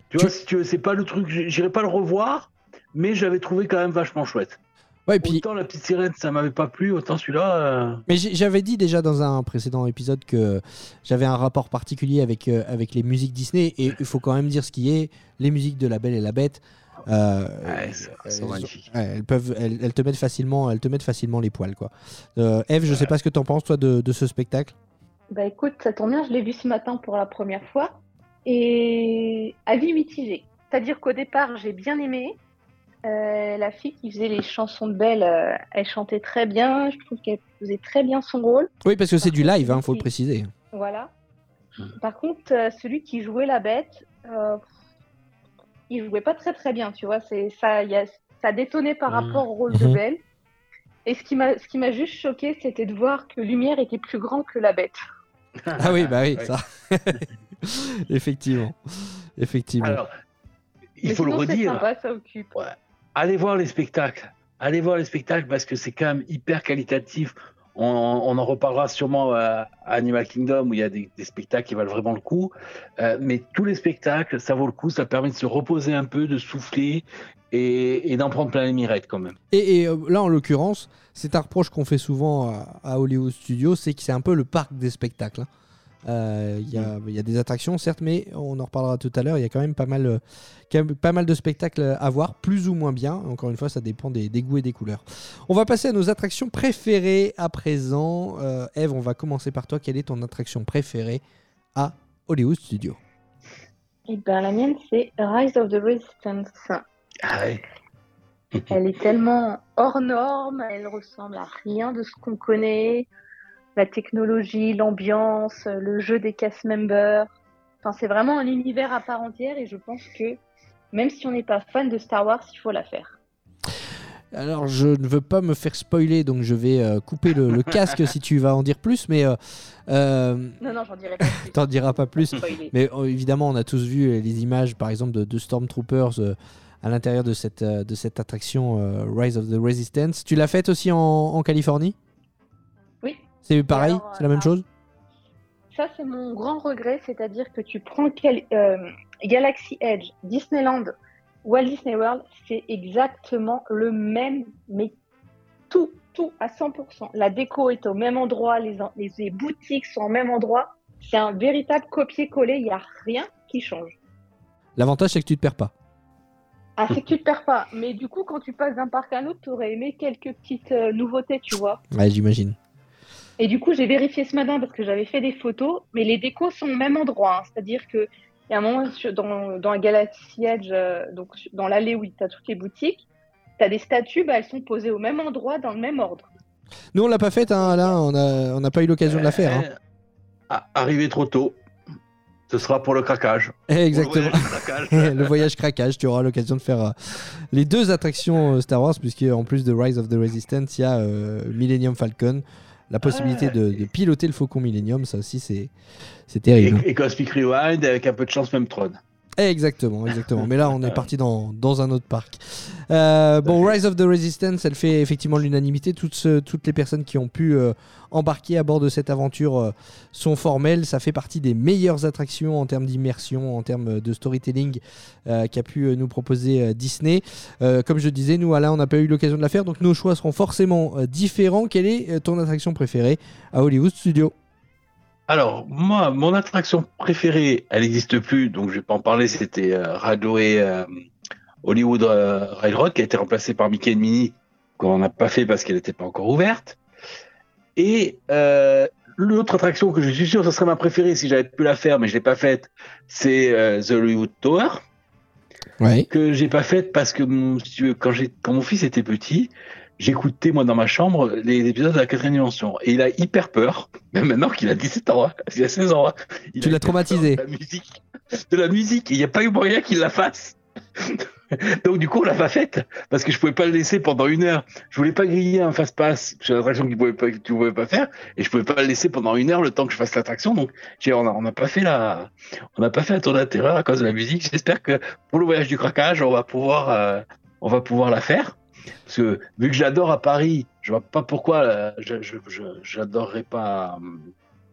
Tu Tu- vois, si tu veux, c'est pas le truc, j'irai pas le revoir, mais j'avais trouvé quand même vachement chouette. Ouais, et puis, Autant la petite sirène, ça m'avait pas plu, autant celui-là. euh, mais j'avais dit déjà dans un précédent épisode que j'avais un rapport particulier avec, euh, avec les musiques Disney. Et il faut quand même dire ce qui est les musiques de La Belle et la Bête. euh, Ouais, c'est- c'est elles- magnifique. ouais, elles peuvent, elles, elles te mettent facilement, elles te mettent facilement les poils quoi. Euh, Eve, je sais pas ce que t'en penses toi de, de ce spectacle? Bah écoute, ça tombe bien, je l'ai vu ce matin pour la première fois. Et avis mitigé. c'est-à-dire qu'au départ, j'ai bien aimé. Euh, la fille qui faisait les chansons de Belle, euh, elle chantait très bien. Je trouve qu'elle faisait très bien son rôle. Oui, parce que c'est du live, contre, hein, faut le préciser. Voilà. Par contre, euh, celui qui jouait la bête, euh, il jouait pas très très bien, tu vois. C'est ça, il y a, ça détonnait par Mhm. rapport au rôle de Mhm. Belle. Et ce qui m'a, ce qui m'a juste choqué, c'était de voir que Lumière était plus grand que la bête. Ah oui, bah oui, ça. [laughs] Effectivement. Effectivement. Alors, il Mais faut le sinon, redire. sympa, ça occupe. allez voir les spectacles. Allez voir les spectacles parce que c'est quand même hyper qualitatif. On, en reparlera sûrement à Animal Kingdom où il y a des, spectacles qui valent vraiment le coup. Euh, mais tous les spectacles, ça vaut le coup. Ça permet de se reposer un peu, de souffler et, d'en prendre plein les mirettes quand même. Et, euh, là, en l'occurrence, c'est un reproche qu'on fait souvent à, à Hollywood Studios, c'est que c'est un peu le parc des spectacles. hein. Euh, Il y, a, il y a des attractions, certes, mais on en reparlera tout à l'heure. Il y a quand même pas mal, euh, quand même pas mal de spectacles à voir, plus ou moins bien. Encore une fois, ça dépend des, des goûts et des couleurs. On va passer à nos attractions préférées à présent. Euh, Eve, on va commencer par toi. Quelle est ton attraction préférée à Hollywood Studios? Et ben, la mienne, c'est Rise of the Resistance. Ah ouais. Elle est tellement hors norme, elle ressemble à rien de ce qu'on connaît. La technologie, l'ambiance, le jeu des cast members. Enfin, c'est vraiment un univers à part entière et je pense que même si on n'est pas fan de Star Wars, il faut la faire. Alors, je ne veux pas me faire spoiler, donc je vais euh, couper le, le casque si tu vas en dire plus, mais euh, euh, Non, non, j'en dirai pas plus. t'en diras pas plus. Mais euh, évidemment, on a tous vu euh, les images, par exemple, de, de Stormtroopers euh, à l'intérieur de cette, euh, de cette attraction euh, Rise of the Resistance. Tu l'as faite aussi en, en Californie? C'est pareil C'est la même euh, chose ça c'est mon grand regret, c'est-à-dire que tu prends quel- euh, Galaxy Edge, Disneyland, Walt Disney World, c'est exactement le même, mais tout, tout à 100%. La déco est au même endroit, les, en- les, les boutiques sont au même endroit. C'est un véritable copier-coller, il n'y a rien qui change. L'avantage, c'est que tu te perds pas. Ah, c'est que tu te perds pas. Mais du coup, quand tu passes d'un parc à un autre, tu aurais aimé quelques petites euh, nouveautés, tu vois. Ouais, j'imagine. Et du coup, j'ai vérifié ce matin parce que j'avais fait des photos, mais les décos sont au même endroit. hein. C'est-à-dire que il y a un moment dans, dans Galaxy Edge, euh, donc dans l'allée où tu as toutes les boutiques, tu as des statues, bah, elles sont posées au même endroit, dans le même ordre. Nous, on l'a pas faite, hein, Alain. On n'a on n'a pas eu l'occasion de la faire. hein. Euh, arrivé trop tôt. Ce sera pour le craquage. [laughs] Exactement. Le voyage craquage. [laughs] le voyage craquage, tu auras l'occasion de faire euh, les deux attractions Star Wars, puisque en plus de Rise of the Resistance, il y a euh, Millennium Falcon, la possibilité Ah. de, de piloter le Faucon Millennium, ça aussi c'est c'est et, terrible. et Cosmic Rewind avec un peu de chance même Tron. Exactement, exactement. Mais là, on est [laughs] parti dans, dans un autre parc. Euh, bon, Rise of the Resistance, elle fait effectivement l'unanimité. Toutes, ce- toutes les personnes qui ont pu euh, embarquer à bord de cette aventure euh, sont formelles. Ça fait partie des meilleures attractions en termes d'immersion, en termes de storytelling qu'a pu nous proposer Disney. Comme je disais, nous, Alain, on n'a pas eu l'occasion de la faire, donc nos choix seront forcément différents. Quelle est ton attraction préférée à Hollywood Studios? Alors, moi, mon attraction préférée, elle n'existe plus, donc je vais pas en parler, c'était euh, Railway euh, Hollywood euh, Railroad, qui a été remplacée par Mickey and Minnie, qu'on n'a pas fait parce qu'elle n'était pas encore ouverte. Et euh, l'autre attraction que je suis sûr, ce serait ma préférée si j'avais pu la faire, mais je l'ai pas faite, c'est The Hollywood Tower, Ouais. que j'ai pas faite parce que mon, quand, quand mon fils était petit, j'écoutais moi dans ma chambre les épisodes de la quatrième dimension. Et il a hyper peur, [laughs] même maintenant qu'il a 17 ans, hein, il a 16 ans. hein, il Tu a l'as traumatisé. De la musique, de la musique. Il n'y a pas eu moyen qu'il la fasse. [laughs] Donc du coup, on l'a pas faite parce que je pouvais pas le laisser pendant une heure. Je voulais pas griller un fast-pass sur l'attraction que tu pouvais pas, que tu pouvais pas faire, et je pouvais pas le laisser pendant une heure le temps que je fasse l'attraction. Donc j'ai- on a, on n'a pas fait la, on n'a pas fait un tour d'intérieur à cause de la musique. J'espère que pour le voyage du craquage, on va pouvoir, euh, on va pouvoir la faire. Parce que vu que j'adore à Paris, je vois pas pourquoi euh, je, j'adorerais pas euh,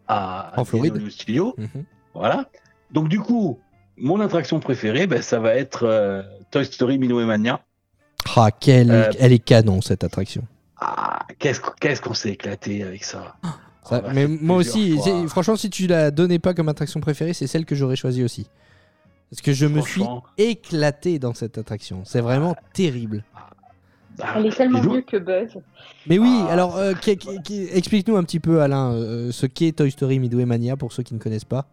à, à En Floride. Disney Studio. Mhm. Voilà. Donc du coup, mon attraction préférée, ben, ça va être euh, Toy Story Minot et Mania. Ah, quelle, Euh, elle est canon cette attraction. Ah, qu'est-ce qu'on s'est éclaté avec ça. Ça- On l'a mais moi aussi, franchement, si tu la donnais pas comme attraction préférée, c'est celle que j'aurais choisie aussi. Parce que je me suis éclaté dans cette attraction. C'est vraiment terrible. ah, Elle est tellement mieux que Buzz. Mais oui, Ah, alors euh, explique-nous un petit peu, Alain, euh, ce qu'est Toy Story Midway Mania pour ceux qui ne connaissent pas.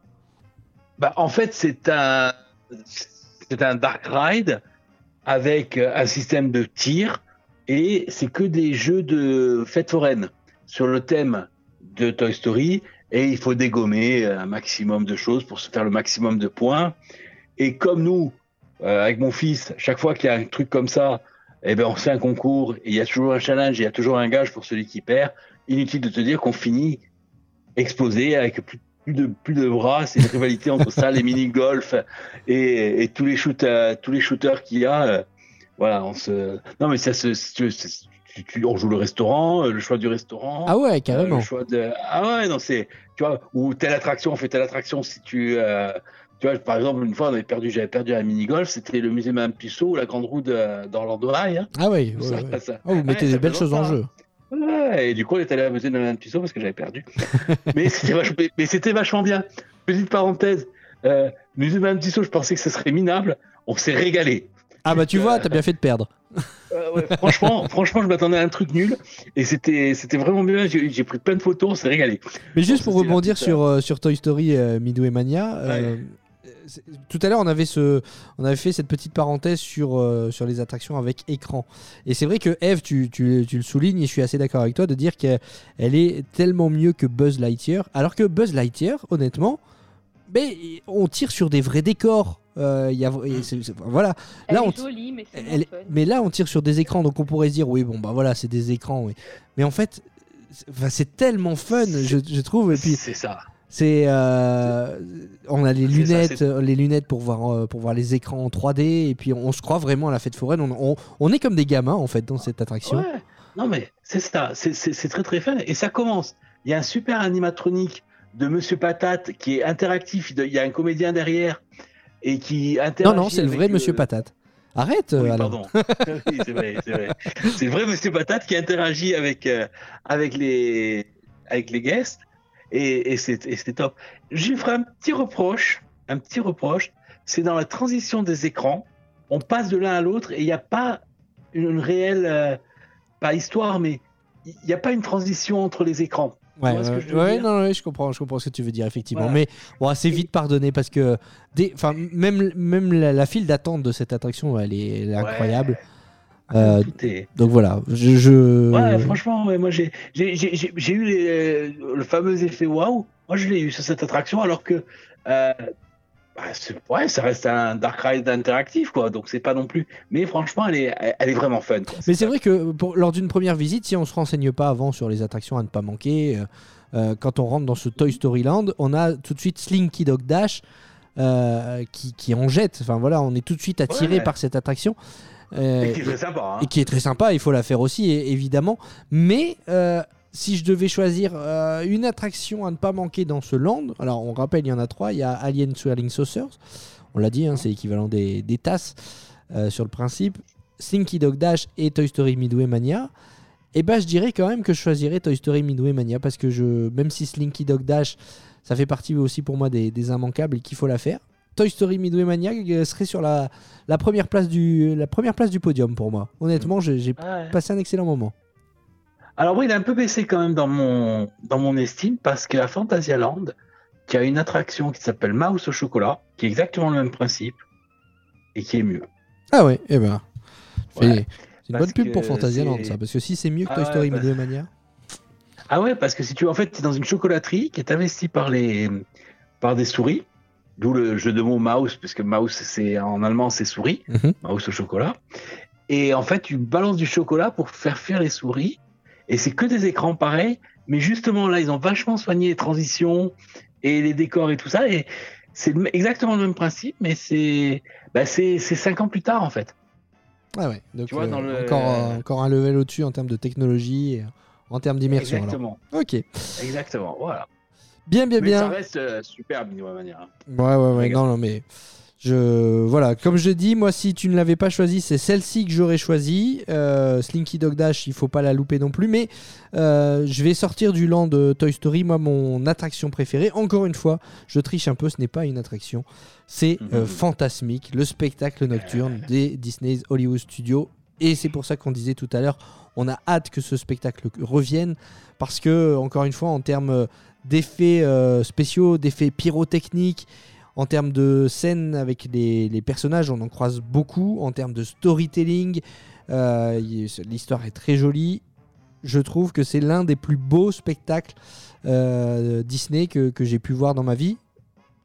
Bah, en fait, c'est un, c'est un dark ride avec euh, un système de tir et c'est que des jeux de fête foraine sur le thème de Toy Story et il faut dégommer un maximum de choses pour se faire le maximum de points. Et comme nous, euh, avec mon fils, chaque fois qu'il y a un truc comme ça, eh ben on fait un concours, il y a toujours un challenge, il y a toujours un gage pour celui qui perd. Inutile de te dire qu'on finit explosé avec plus, plus de plus de bras. C'est une rivalité entre ça, les mini golf et, et tous les shooters, tous les shooters qu'il y a. euh, voilà, on se. Non mais ça se. tu- tu- on joue le restaurant, euh, le choix du restaurant. Ah ouais, Euh, carrément. le choix de... Ah ouais, non, c'est. Tu vois, ou telle attraction, on fait telle attraction. Si tu. euh, Tu vois, par exemple, une fois, on avait perdu, j'avais perdu un mini-golf, c'était le musée Madame ou la grande roue d'Orlando High. Hein. Ah ouais, ouais, Ça, ouais. ça- Oh, vous mettez des belles choses en jeu. Ouais, et du coup, on est allé à la musée de Madame Tussaud parce que j'avais perdu. [laughs] mais c'était vachement, mais c'était vachement bien. Petite parenthèse, euh, musée Madame Tussaud, je pensais que ce serait minable. On s'est régalé. Ah bah tu Euh, vois, t'as bien fait de perdre. [laughs] Euh, ouais, franchement, franchement, je m'attendais à un truc nul et c'était, c'était vraiment bien. J'ai pris plein de photos, on s'est régalé. Mais juste pour rebondir sur, euh, sur Toy Story euh, Midway Mania, tout à l'heure on avait, ce, on avait fait cette petite parenthèse sur, euh, sur les attractions avec écran. Et c'est vrai que Eve, tu, tu- tu le soulignes et je suis assez d'accord avec toi de dire qu'elle elle est tellement mieux que Buzz Lightyear. Alors que Buzz Lightyear, honnêtement, ben, on tire sur des vrais décors. Euh, il y a, voilà. Elle Là, est on- jolie, mais Elle- mais là, on tire sur des écrans, donc on pourrait se dire, oui, bon, bah voilà, c'est des écrans. oui. Mais en fait, c'est tellement fun, je, je trouve. Et puis, c'est ça. C'est, euh, on a les ça, lunettes, euh, les lunettes pour voir, euh, pour voir les écrans en 3D. Et puis, on, se croit vraiment à la fête foraine. On, on- on est comme des gamins en fait dans cette attraction. Ouais. Non mais c'est ça, c'est- très très fun et ça commence. Il y a un super animatronique de Monsieur Patate qui est interactif. Il y a un comédien derrière et qui non, interagit. non, c'est le vrai Monsieur Patate. Arrête, euh, Oui, alors. pardon. [laughs] oui, c'est vrai, c'est vrai. C'est le vrai Monsieur Patate qui interagit avec euh, avec les avec les guests et, c'est top. Je lui ferai un petit reproche, un petit reproche, c'est dans la transition des écrans, on passe de l'un à l'autre et il n'y a pas une, une réelle euh, pas histoire, mais il n'y a pas une transition entre les écrans. Ouais, que ouais, je ouais, non, ouais, je comprends, je comprends ce que tu veux dire effectivement. Voilà. Mais bon, c'est vite pardonné parce que, des, enfin, même même la, la file d'attente de cette attraction, elle est, elle est Ouais. Euh, est- donc voilà, je, je- Ouais, franchement, ouais, moi j'ai eu les- le fameux effet waouh. Moi, je l'ai eu sur cette attraction, alors que euh, bah, ouais, ça reste un dark ride interactif, quoi. Donc c'est pas non plus. Mais franchement, elle est, elle est vraiment fun. quoi. Mais c'est vrai que pour- lors d'une première visite, si on se renseigne pas avant sur les attractions à ne pas manquer, euh, euh, quand on rentre dans ce Toy Story Land, on a tout de suite Slinky Dog Dash euh, qui, qui en jette. Enfin voilà, on est tout de suite attiré Ouais. par cette attraction. Euh, Et qui est très sympa. hein. et qui est très sympa, il faut la faire aussi, évidemment. Mais euh, si je devais choisir euh, une attraction à ne pas manquer dans ce land, alors on rappelle, il y en a trois. Il y a Alien Swirling Saucers, on l'a dit, hein, c'est l'équivalent des, des tasses euh, sur le principe. Slinky Dog Dash et Toy Story Midway Mania. Et ben, je dirais quand même que je choisirais Toy Story Midway Mania parce que je, même si Slinky Dog Dash, ça fait partie aussi pour moi des, des immanquables et qu'il faut la faire. Toy Story Midway Mania euh, serait sur la, la, première place du, la première place du podium pour moi. Honnêtement, j'ai Ouais. passé un excellent moment. Alors oui, il a un peu baissé quand même dans mon, dans mon estime parce qu'à Fantasyland, qui a une attraction qui s'appelle Mouse au chocolat, qui est exactement le même principe et qui est mieux. Ah ouais, eh ben. Ouais. C'est une bonne pub pour Fantasyland, ça. Parce que si c'est mieux que Ah Toy Story bah- Midway Mania. Ah ouais, parce que si tu en fait, tu es dans une chocolaterie qui est investie par les par des souris, d'où le jeu de mots mouse, puisque mouse c'est en allemand c'est souris, Mhm. mouse au chocolat. Et en fait, tu balances du chocolat pour faire fuir les souris, et c'est que des écrans pareils, mais justement là, ils ont vachement soigné les transitions et les décors et tout ça, et c'est exactement le même principe, mais c'est bah, c'est cinq ans plus tard en fait. Ah ouais, donc Tu vois, euh, dans le- encore, encore un level au-dessus en termes de technologie, et en termes d'immersion. alors. Exactement, Ok, exactement, voilà. Bien, bien, Mais ça bien. reste euh, super, Benoît Mania. Ouais, ouais, ouais, Regarde. non, non, mais. Je, voilà, comme je dis, moi, si tu ne l'avais pas choisi, c'est celle-ci que j'aurais choisi. Euh, Slinky Dog Dash, il faut pas la louper non plus. Mais euh, je vais sortir du land de Toy Story. Moi, mon attraction préférée, encore une fois, je triche un peu, ce n'est pas une attraction. C'est euh, Mhm. Fantasmique, le spectacle nocturne [laughs] des Disney's Hollywood Studios. Et c'est pour ça qu'on disait tout à l'heure, on a hâte que ce spectacle revienne. Parce que, encore une fois, en termes d'effets euh, spéciaux, d'effets pyrotechniques, En termes de scènes avec les, personnages, on en croise beaucoup. En termes de storytelling, euh, l'histoire est très jolie. Je trouve que c'est l'un des plus beaux spectacles euh, Disney que, j'ai pu voir dans ma vie.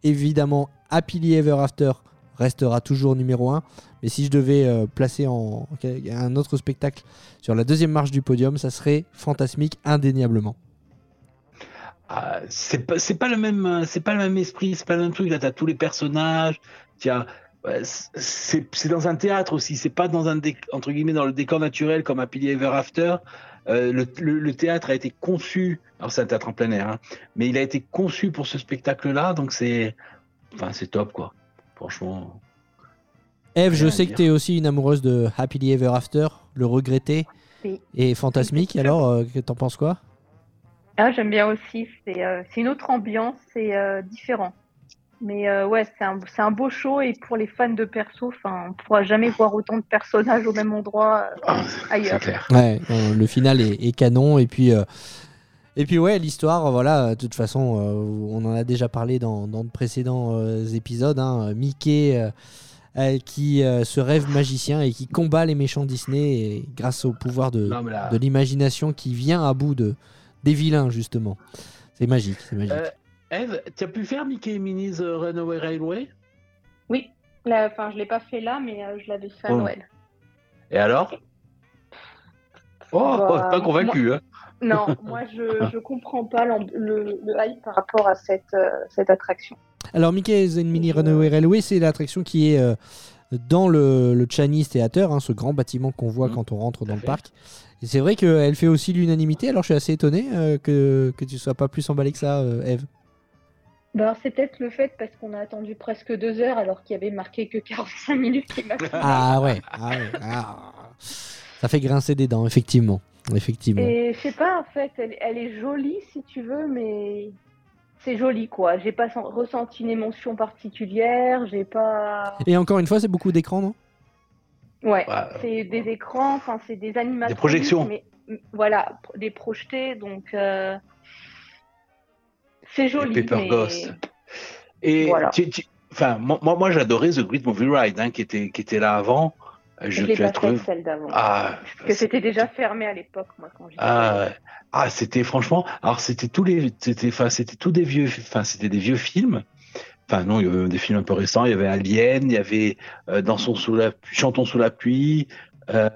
Évidemment, Happily Ever After restera toujours numéro 1. Mais si je devais placer en, un autre spectacle sur la deuxième marche du podium, ça serait Fantasmique indéniablement. Ah, c'est pas c'est pas le même c'est pas le même esprit c'est pas le même truc. Là t'as tous les personnages. C'est c'est dans un théâtre aussi. C'est pas dans un dé- entre guillemets dans le décor naturel comme Happily Ever After. Euh, le, le- le théâtre a été conçu. Alors c'est un théâtre en plein air hein, mais il a été conçu pour ce spectacle là donc c'est enfin c'est top quoi. Franchement. Eve, je à sais que tu es aussi une amoureuse de Happily Ever After, le regretté Oui. et Fantasmique. [laughs] Alors, euh, t'en penses quoi? Ah, j'aime bien aussi. C'est euh, c'est une autre ambiance, c'est euh, différent. Mais euh, ouais, c'est un, c'est un beau show et pour les fans de perso, enfin, on pourra jamais voir autant de personnages au même endroit euh, ah, ailleurs. c'est clair Ouais, le final est, est canon et puis euh, et puis ouais, l'histoire, voilà, de toute façon, euh, on en a déjà parlé dans, dans de précédents euh, épisodes. hein, Mickey euh, euh, qui euh, se rêve magicien et qui combat les méchants Disney et grâce au pouvoir de, de l'imagination qui vient à bout de des vilains justement. C'est magique, c'est magique. Euh, Eve tu as pu faire Mickey et Minnie's euh, Runaway Railway? Oui, là, enfin, je l'ai pas fait là, mais euh, je l'avais fait à Oh. Noël. et alors? Oh Bah, pas convaincu hein Non, [laughs] moi, je, je comprends pas le, le hype par rapport à cette, euh, cette attraction. Alors Mickey's and Minnie Runaway Railway, c'est l'attraction qui est euh, dans le, le Chinese Theater, hein, ce grand bâtiment qu'on voit Mhm, quand on rentre dans le fait. parc. Et c'est vrai qu'elle fait aussi l'unanimité, alors je suis assez étonné euh, que, que tu sois pas plus emballé que ça, euh, Eve. Bah, alors, c'est peut-être le fait parce qu'on a attendu presque deux heures alors qu'il y avait marqué que 45 minutes qui m'a fait. [laughs] Ah ouais, ah ouais, ah. ça fait grincer des dents, effectivement. Effectivement. Et je sais pas, en fait, elle, elle est jolie si tu veux, mais c'est joli quoi. J'ai pas sen- ressenti une émotion particulière, j'ai pas. Et encore une fois, c'est beaucoup d'écran, non? Ouais, Ouais. c'est des écrans, enfin, c'est des animations. projections. Mais voilà, des projetés, donc euh, c'est joli. Paper mais... Ghost. Et Voilà. tu- tu- moi, moi, j'adorais The Great Movie Ride, hein, qui était, qui était là avant. Je, l'ai pas faite celle d'avant. Ah, Parce que c'était déjà fermé à l'époque, moi, quand j'étais. ah, ah, c'était franchement. Alors, c'était tous les, c'était, enfin, c'était tous des vieux, enfin, c'était des vieux films. Enfin, non, il y avait des films un peu récents. Il y avait Alien, il y avait euh, Dansons sous la, Chantons sous la pluie. euh,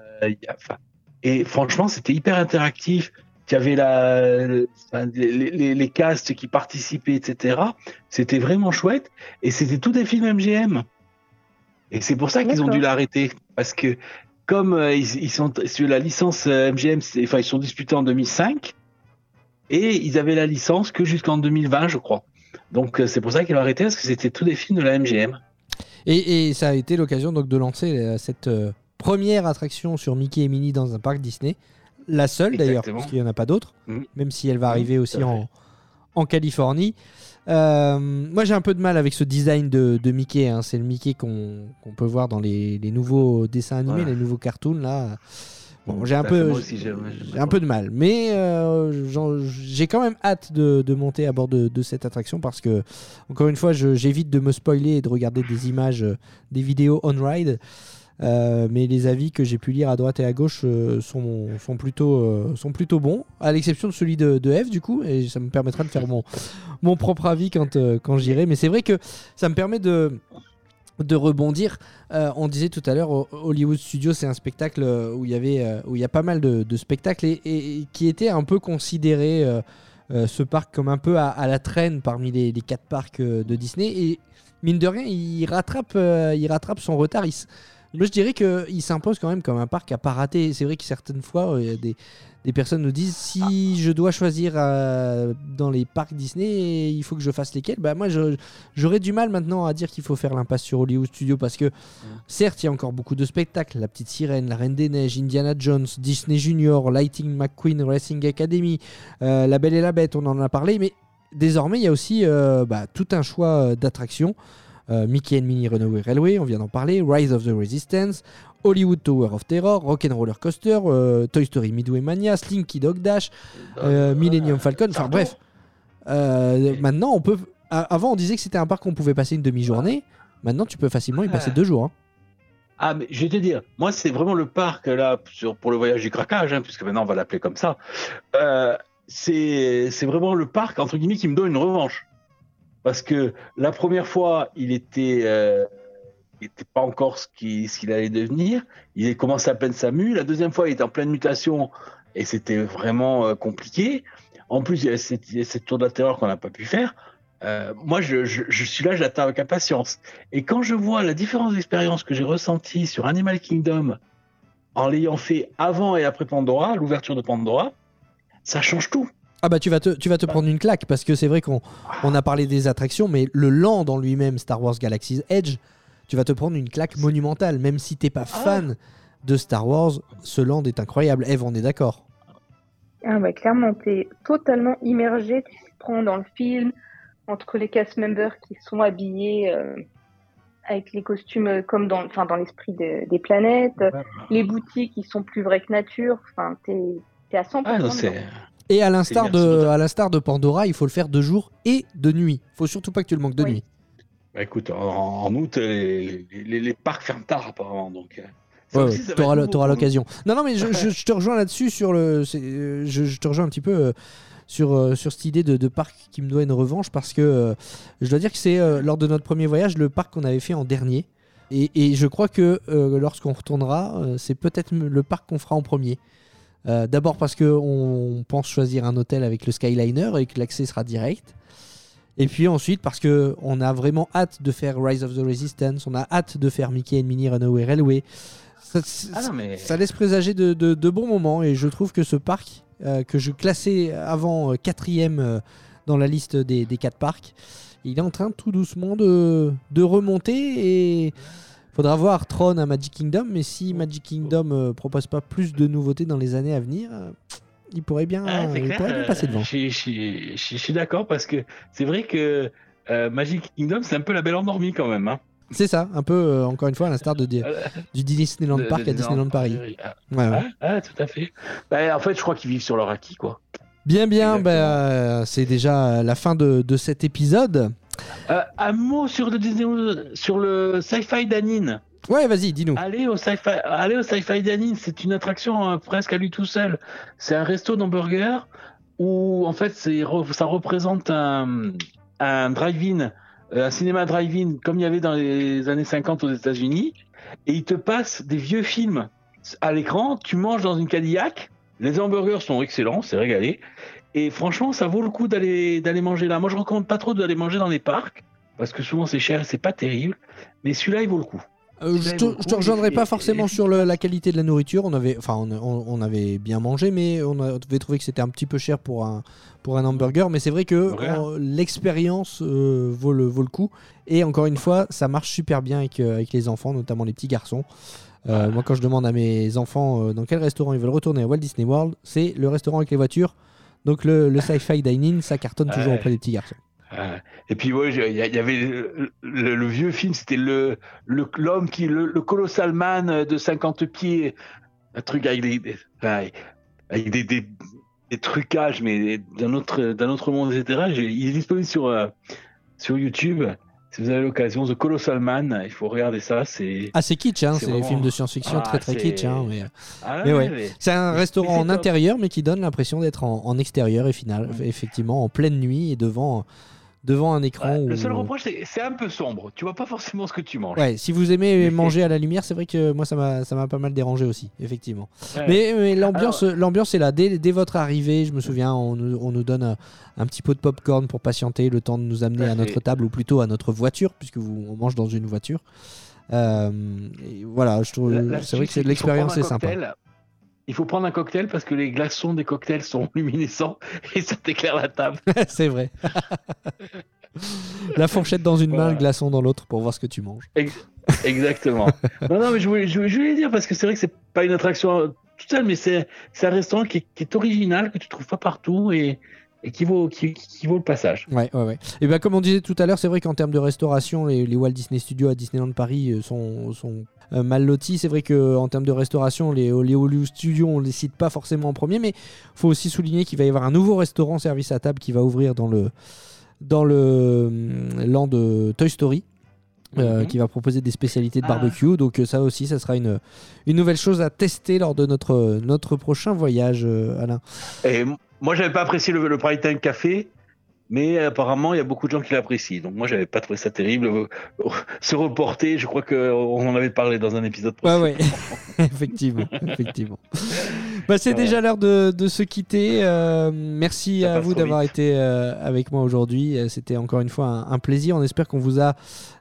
enfin, et franchement, c'était hyper interactif. Il y avait la, les, les, les castes qui participaient, etc. C'était vraiment chouette. Et c'était tous des films MGM. Et c'est pour ça qu'ils ont dû l'arrêter. Parce que comme euh, ils, ils sont sur la licence euh, MGM, c'est- enfin ils sont disputés en 2005 et ils avaient la licence que jusqu'en 2020, je crois. Donc euh, c'est pour ça qu'ils l'ont arrêté parce que c'était tous des films de la MGM. Et, et ça a été l'occasion donc de lancer euh, cette euh, première attraction sur Mickey et Minnie dans un parc Disney. La seule d'ailleurs, parce qu'il n'y en a pas d'autres, Mhm. même si elle va arriver tout aussi en, en Californie. Euh, moi j'ai un peu de mal avec ce design de, de Mickey. hein. C'est le Mickey qu'on peut voir dans les, les nouveaux dessins animés, les nouveaux cartoons là. Bon, j'ai un peu, un peu de mal, mais euh, j'ai quand même hâte de, de monter à bord de, de cette attraction parce que, encore une fois, j'évite de me spoiler et de regarder des images, euh, des vidéos on-ride. Euh, mais les avis que j'ai pu lire à droite et à gauche euh, sont, sont, plutôt, euh, sont plutôt bons, à l'exception de celui de, de Eve, du coup, et ça me permettra de faire mon, mon propre avis quand, quand j'irai. Mais c'est vrai que ça me permet de, de rebondir. Euh, on disait tout à l'heure, Hollywood Studios, c'est un spectacle euh, où il y avait, euh, où il y a pas mal de, spectacles et, qui était un peu considéré ce parc comme un peu à, la traîne parmi les, quatre parcs de Disney. Et mine de rien, il rattrape, il rattrape son retard. S- moi, je dirais qu'il s'impose quand même comme un parc à pas rater. C'est vrai que certaines fois, euh, des, des personnes nous disent si je dois choisir euh, dans les parcs Disney, il faut que je fasse lesquels. Bah, moi, j'aurais du mal maintenant à dire qu'il faut faire l'impasse sur Hollywood Studios parce que, certes, il y a encore beaucoup de spectacles La Petite Sirène, La Reine des Neiges, Indiana Jones, Disney Junior, Lighting McQueen Racing Academy, euh, La Belle et la Bête, on en a parlé, mais désormais, il y a aussi bah, tout un choix d'attractions. Euh, Mickey and Minnie Runaway Railway, on vient d'en parler, Rise of the Resistance, Hollywood Tower of Terror, Rock'n'Roller Coaster, euh, Toy Story Midway Mania, Slinky Dog Dash, euh, Millennium Falcon, enfin bref. Maintenant, on peut avant, on disait que c'était un parc qu'on pouvait passer une demi-journée. Maintenant, tu peux facilement y passer Ouais. deux jours. hein. Ah, mais je vais te dire, moi, c'est vraiment le parc, là, sur, pour le voyage du craquage, hein, puisque maintenant on va l'appeler comme ça. Euh, c'est c'est vraiment le parc, entre guillemets, qui me donne une revanche. Parce que la première fois, il était, euh, pas encore ce qu'il allait devenir. Il commençait à peine sa mue. La deuxième fois, il était en pleine mutation et c'était vraiment euh, compliqué. En plus, il y a cette, tour de la terreur qu'on n'a pas pu faire. Euh, moi, je, je, je suis là, j'attends avec impatience. Et quand je vois la différence d'expérience que j'ai ressentie sur Animal Kingdom en l'ayant fait avant et après Pandora, l'ouverture de Pandora, ça change tout. Ah bah tu vas te, tu vas te prendre une claque parce que c'est vrai qu'on on a parlé des attractions, mais le land en lui-même, Star Wars Galaxy's Edge, tu vas te prendre une claque monumentale. Même si t'es pas fan de Star Wars, ce land est incroyable. Eve, on est d'accord. Ah bah clairement, t'es totalement immergé, tu te prends dans le film, entre les cast members qui sont habillés euh, avec les costumes euh, comme dans, enfin, dans l'esprit de- des planètes, les boutiques qui sont plus vraies que nature, enfin t'es t'es à 100% Ah, non, dedans. c'est. Et à l'instar de, à l'instar de Pandora, il faut le faire de jour et de nuit. Faut surtout pas que tu le manques de Oui. nuit. Bah, écoute, en, en août, les, les- les parcs ferment tard apparemment, donc. euh, ça Ouais, ouais, pour nous. l'occasion. Non, non, mais je, je- [laughs] je te rejoins là-dessus sur le. euh, Je, je te rejoins un petit peu euh, sur, euh, sur cette idée de, de parc qui me doit une revanche parce que euh, je dois dire que c'est euh, lors de notre premier voyage le parc qu'on avait fait en dernier. Et, et je crois que euh, lorsqu'on retournera, euh, c'est peut-être le parc qu'on fera en premier. Euh, D'abord parce qu'on pense choisir un hôtel avec le Skyliner et que l'accès sera direct. Et puis ensuite parce que on a vraiment hâte de faire Rise of the Resistance, on a hâte de faire Mickey and Minnie Runaway Railway. Ça, Ah non, mais. ça laisse présager de, de- de bons moments et je trouve que ce parc euh, que je classais avant euh, quatrième euh, dans la liste des, des quatre parcs, il est en train tout doucement de, de remonter et faudra voir Tron à Magic Kingdom, mais si Magic Kingdom euh, propose pas plus de nouveautés dans les années à venir, euh, il pourrait bien, Ah, il clair, pourrait bien euh, passer devant. Je suis- je suis- je suis je suis d'accord parce que c'est vrai que euh, Magic Kingdom, c'est un peu la belle endormie quand même. Hein. C'est ça, un peu euh, encore une fois à l'instar de, Euh, du Disneyland de- Park de à Disneyland Paris. Ah, Ouais, ouais. ah, tout à fait. Bah, en fait, je crois qu'ils vivent sur leur acquis, quoi. Bien, bien, bah, euh, c'est déjà la fin de, de cet épisode. Euh, un mot sur le Disney, sur le Sci-Fi Danine. Ouais, vas-y, dis-nous. Allez au Sci-Fi, allez au Sci-Fi Danine, c'est une attraction euh, presque à lui tout seul. C'est un resto d'hamburgers où en fait c'est ça représente un, un drive-in, euh, un cinéma drive-in comme il y avait dans les années 50 aux États-Unis, et il te passe des vieux films à l'écran. Tu manges dans une Cadillac. Les hamburgers sont excellents, c'est régalé. Et franchement, ça vaut le coup d'aller d'aller manger là. Moi, je recommande pas trop d'aller manger dans les parcs parce que souvent c'est cher et c'est pas terrible. Mais celui-là, il vaut le coup. Euh, je, te, je te rejoindrai pas forcément sur le- la qualité de la nourriture. On avait, enfin, on, on- avait bien mangé, mais on avait trouvé que c'était un petit peu cher pour un, pour un hamburger. Mais c'est vrai que euh, l'expérience euh, vaut, le, vaut le coup. Et encore une fois, ça marche super bien avec, euh, avec les enfants, notamment les petits garçons. Euh, Moi, quand je demande à mes enfants dans quel restaurant ils veulent retourner à Walt Disney World, c'est le restaurant avec les voitures. Donc le, le sci-fi dining, ça cartonne toujours Ouais. auprès des petits garçons. Et puis ouais, il y, il y avait le, le- le vieux film, c'était le le- l'homme qui le, le colossal man de 50 pieds, un truc avec des, avec des, des, des trucages mais d'un autre d'un autre monde etc. Il est disponible sur euh, sur YouTube. Si vous avez l'occasion, The Colossal Man, il faut regarder ça. C'est Ah, c'est kitsch, hein, C'est c'est des vraiment- films de science-fiction Ah, très très kitsch. hein, mais, euh, ah, Mais ouais. mais- C'est un restaurant en intérieur, mais qui donne l'impression d'être en, en extérieur et final, effectivement, en pleine nuit et devant, devant un écran. Ouais, le où- seul reproche, c'est c'est un peu sombre. Tu vois pas forcément ce que tu manges. Ouais, si vous aimez manger à la lumière, c'est vrai que moi ça m'a pas mal dérangé aussi, effectivement. Ouais. Mais, mais l'ambiance l'ambiance est là. Dès, dès votre arrivée, je me souviens, on nous, on nous donne un, un petit pot de popcorn pour patienter, le temps de nous amener à notre table ou plutôt à notre voiture, puisque vous, on mange dans une voiture. Euh, et voilà, je trouve, c'est vrai que l'expérience est sympa. Il faut prendre un cocktail parce que les glaçons des cocktails sont [laughs] luminescents et ça t'éclaire la table. [laughs] c'est vrai. La fourchette dans une main, le glaçon dans l'autre pour voir ce que tu manges. Ex- Exactement. [laughs] non, non, mais je voulais, je, dire parce que c'est vrai que c'est pas une attraction euh, toute seule, mais c'est c'est un restaurant qui, est- qui est original, que tu trouves pas partout et, et qui, vaut, qui, qui vaut le passage. Ouais, ouais, ouais. Et bien, comme on disait tout à l'heure, c'est vrai qu'en termes de restauration, les, les Walt Disney Studios à Disneyland Paris euh, sont, sont euh, mal lotis. C'est vrai qu'en termes de restauration, les, les Hollywood Studios, on les cite pas forcément en premier, mais faut aussi souligner qu'il va y avoir un nouveau restaurant service à table qui va ouvrir dans le, dans le land de Toy Story. euh, Mhm. qui va proposer des spécialités de Ah. barbecue. Donc euh, ça aussi, ça sera une, une nouvelle chose à tester lors de notre, notre prochain voyage, euh, Alain. Et moi, j'avais pas apprécié le, le Prime Time Café, mais apparemment, il y a beaucoup de gens qui l'apprécient. Donc, moi, j'avais pas trouvé ça terrible. [laughs] Se reporter, je crois qu'on en avait parlé dans un épisode Ouais, précédent. ouais, [laughs] effectivement, effectivement. [laughs] Bah, c'est déjà l'heure de, de se quitter. Euh, merci Ça à vous d'avoir été euh, avec moi aujourd'hui. Euh, C'était encore une fois un, un plaisir. On espère qu'on vous a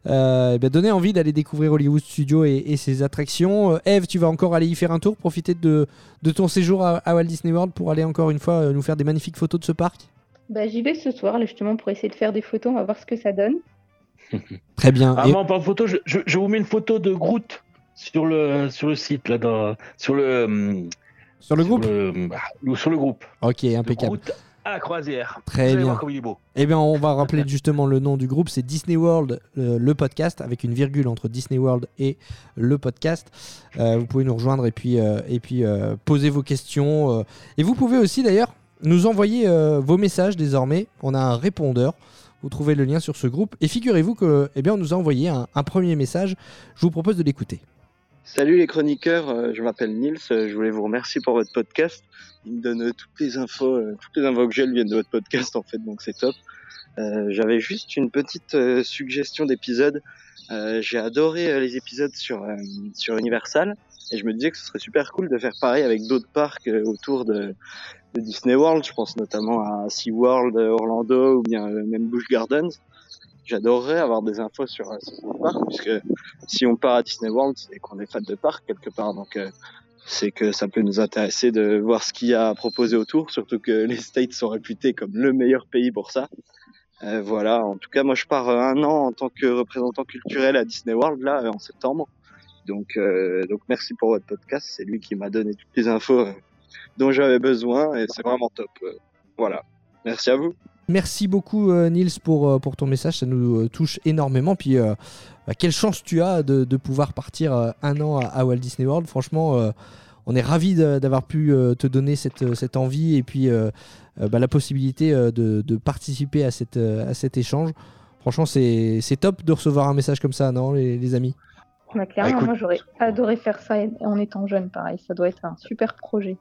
euh, eh bien, donné envie d'aller découvrir Hollywood Studios et, et ses attractions. Eve, tu vas encore aller y faire un tour, profiter de, de ton séjour à, à Walt Disney World pour aller encore une fois nous faire des magnifiques photos de ce parc? Bah, j'y vais ce soir, justement, pour essayer de faire des photos. On va voir ce que ça donne. [laughs] Très bien. Ah, Et- moi, de photo, je, je, je vous mets une photo de Groot sur le, sur le site, là, dans, sur le. Sur le groupe Sur le, ah, sur le groupe. Ok, De impeccable. Groot à la croisière. Très bien. voir comme il est beau. Eh bien, on va rappeler [laughs] justement le nom du groupe, c'est Disney World, euh, le podcast, avec une virgule entre Disney World et le podcast. Euh, vous pouvez nous rejoindre et puis, euh, et puis poser vos questions. Et vous pouvez aussi d'ailleurs nous envoyer vos messages désormais. On a un répondeur. Vous trouvez le lien sur ce groupe. Et figurez-vous que, eh bien, on nous a envoyé un, un premier message. Je vous propose de l'écouter. Salut les chroniqueurs, euh, je m'appelle Nils, euh, je voulais vous remercier pour votre podcast. Il me donne euh, toutes les infos, toutes les infos que j'ai viennent de votre podcast en fait, donc c'est top. J'avais juste une petite suggestion d'épisode. J'ai adoré les épisodes sur sur Universal et je me disais que ce serait super cool de faire pareil avec d'autres parcs autour de, Disney World. Je pense notamment à SeaWorld, Orlando ou bien même Busch Gardens. J'adorerais avoir des infos sur euh, ces parcs puisque si on part à Disney World, c'est qu'on est fan de parc quelque part. Donc, euh, c'est que ça peut nous intéresser de voir ce qu'il y a à proposer autour, surtout que les States sont réputés comme le meilleur pays pour ça. Euh, voilà, en tout cas, moi je pars euh, un an en tant que représentant culturel à Disney World, là, euh, en septembre. Donc, euh, donc merci pour votre podcast, c'est lui qui m'a donné toutes les infos dont j'avais besoin et c'est vraiment top. Voilà, merci à vous. Merci beaucoup euh, Nils pour, euh, pour ton message, ça nous euh, touche énormément. Puis euh, bah, quelle chance tu as de, de pouvoir partir euh, un an à, à Walt Disney World. Franchement, euh, on est ravis d'avoir pu euh, te donner cette, cette envie et puis euh, euh, bah, la possibilité euh, de, de participer à, cette, à cet échange. Franchement, c'est c'est top de recevoir un message comme ça, non, les, les amis? Bah, clairement, Ah, écoute. moi, j'aurais adoré faire ça en étant jeune, pareil. Ça doit être un super projet.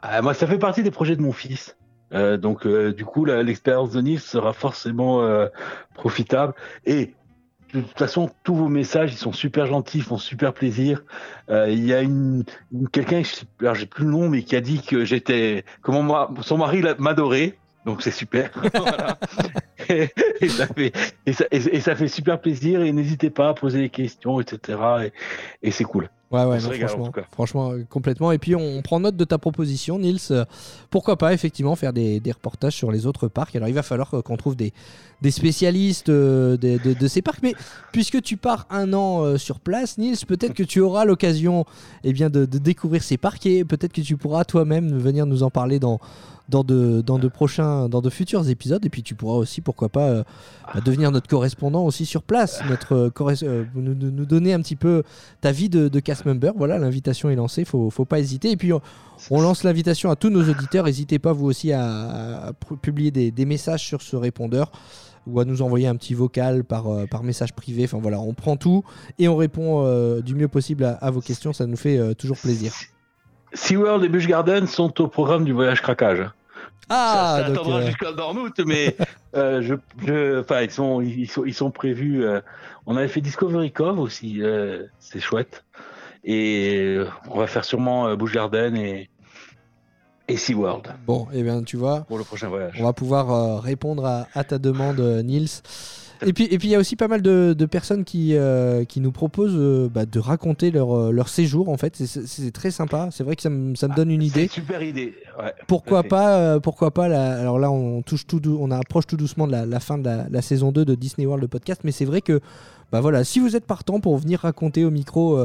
Ah, moi, ça fait partie des projets de mon fils. Euh, donc, euh, du coup, l'expérience de Nice sera forcément euh, profitable. Et de toute façon, tous vos messages, ils sont super gentils, ils font super plaisir. Il y a une, une- quelqu'un, alors j'ai plus le nom, mais qui a dit que j'étais, comment son mari m'adorait. Donc c'est super. [laughs] Et, ça fait, super plaisir. Et n'hésitez pas à poser des questions, etc. Et, et c'est cool. Ouais, ouais, non, régale, franchement, euh, complètement. Et puis, on prend note de ta proposition, Nils. Euh, Pourquoi pas, effectivement, faire des, des reportages sur les autres parcs. Alors, il va falloir euh, qu'on trouve des, des spécialistes de, de- de ces parcs. Mais puisque tu pars un an sur place, Nils, peut-être que tu auras l'occasion eh bien, de, de découvrir ces parcs et peut-être que tu pourras toi-même venir nous en parler dans, dans, de, dans, de prochains, dans de futurs épisodes. Et puis, tu pourras aussi, pourquoi pas, euh, bah, devenir notre correspondant aussi sur place, notre, euh, euh, nous, nous- donner un petit peu ta vie de, de cast member. Voilà, l'invitation est lancée, faut, faut pas hésiter. Et puis on, lance l'invitation à tous nos auditeurs. N'hésitez pas vous aussi à, à pu- publier des, messages sur ce répondeur ou à nous envoyer un petit vocal par, euh, par message privé. Enfin voilà, on prend tout et on répond du mieux possible à, vos questions. Ça nous fait toujours plaisir. SeaWorld et Busch Garden sont au programme du voyage craquage. Ah, ça, ça attendra euh, jusqu'à août, mais [laughs] euh, je, je, enfin, ils sont, ils sont, ils sont prévus. euh, on avait fait Discovery Cove aussi, euh, c'est chouette. Et euh, on va faire sûrement Busch Garden et et SeaWorld bon, et bien tu vois, pour le prochain voyage. On va pouvoir répondre à, à ta demande, Nils. Et puis, et puis il y a aussi pas mal de, de personnes qui, euh, qui nous proposent euh, bah, de raconter leur, euh, leur séjour. En fait, C'est- très sympa. C'est vrai que ça me, ça me donne une idée. une super idée. Ouais, Pourquoi pas, euh, pourquoi pas la- Alors là, on touche tout, on approche tout doucement de la, la fin de la, la saison 2 de Disney World le podcast. Mais c'est vrai que, bah voilà, si vous êtes partant pour venir raconter au micro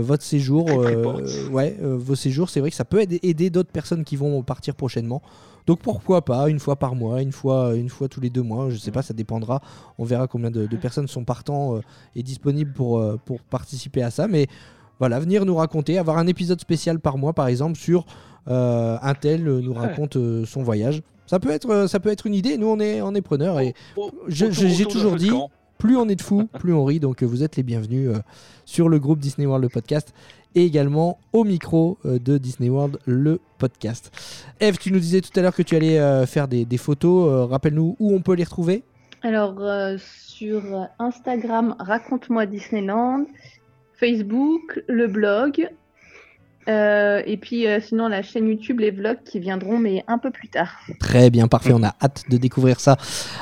votre séjour, euh, ouais, euh, vos séjours, c'est vrai que ça peut aider, aider d'autres personnes qui vont partir prochainement. Donc pourquoi pas une fois par mois, une fois, une fois tous les deux mois, je sais pas, ça dépendra. On verra combien de, de personnes sont partants euh, et disponibles pour, euh, pour participer à ça. Mais voilà, venir nous raconter, avoir un épisode spécial par mois par exemple sur euh, un tel euh, nous raconte euh, son voyage. Ça peut être, ça peut être une idée. Nous, on est, on est preneurs et j'ai toujours dit- camp. Plus on est de fous, plus on rit. Donc euh, vous êtes les bienvenus euh, sur le groupe Disney World le podcast et également au micro euh, de Disney World le podcast. Eve, tu nous disais tout à l'heure que tu allais faire des, photos. Rappelle-nous où on peut les retrouver. Alors, sur Instagram, raconte-moi Disneyland, Facebook, le blog, euh, et puis euh, sinon la chaîne YouTube, les vlogs qui viendront, mais un peu plus tard. Très bien, parfait. On a hâte de découvrir ça.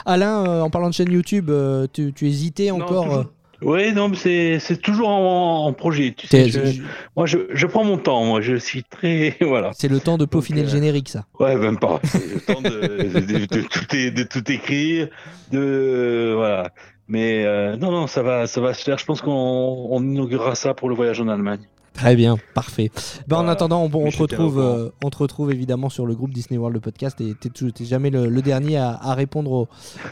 Alain, euh, en parlant de chaîne YouTube, euh, tu, tu hésitais encore Oui, non, mais c'est c'est toujours en, en projet. Tu sais, je- moi, je, je prends mon temps. Moi, je suis très [laughs] voilà. C'est le temps de peaufiner Donc, le générique, ça. Ouais, même pas. C'est le temps de, de- de- de tout, é- de tout écrire, de voilà. Mais euh, non, non, ça va, ça va se faire. Je pense qu'on on inaugurera ça pour le voyage en Allemagne. Très bien, parfait. Ben, En attendant, on, te retrouve, euh, on te retrouve évidemment sur le groupe Disney World le podcast et tou- t'es jamais le, le dernier à, à répondre aux,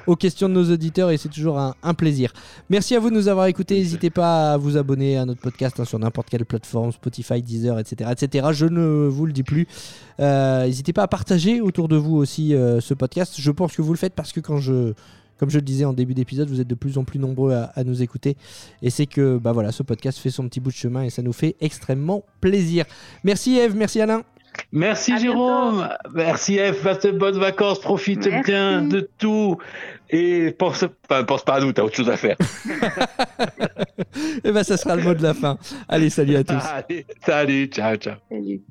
aux questions de nos auditeurs et c'est toujours un, un plaisir. Merci à vous de nous avoir écoutés. N'hésitez pas à vous abonner à notre podcast hein, sur n'importe quelle plateforme, Spotify, Deezer, etc., etc. Je ne vous le dis plus. Euh, N'hésitez pas à partager autour de vous aussi euh, ce podcast. Je pense que vous le faites parce que quand je comme je le disais en début d'épisode, vous êtes de plus en plus nombreux à, à nous écouter. Et c'est que bah voilà, ce podcast fait son petit bout de chemin et ça nous fait extrêmement plaisir. Merci Eve, merci Alain. Merci À Jérôme. Merci F. Passe de bonnes vacances. Profite Merci. bien de tout. Et pense, enfin, pense pas à nous. T'as autre chose à faire. [laughs] Et ben ça sera le mot de la fin. Allez, salut à tous. [laughs] Allez, salut. Ciao, ciao. Salut.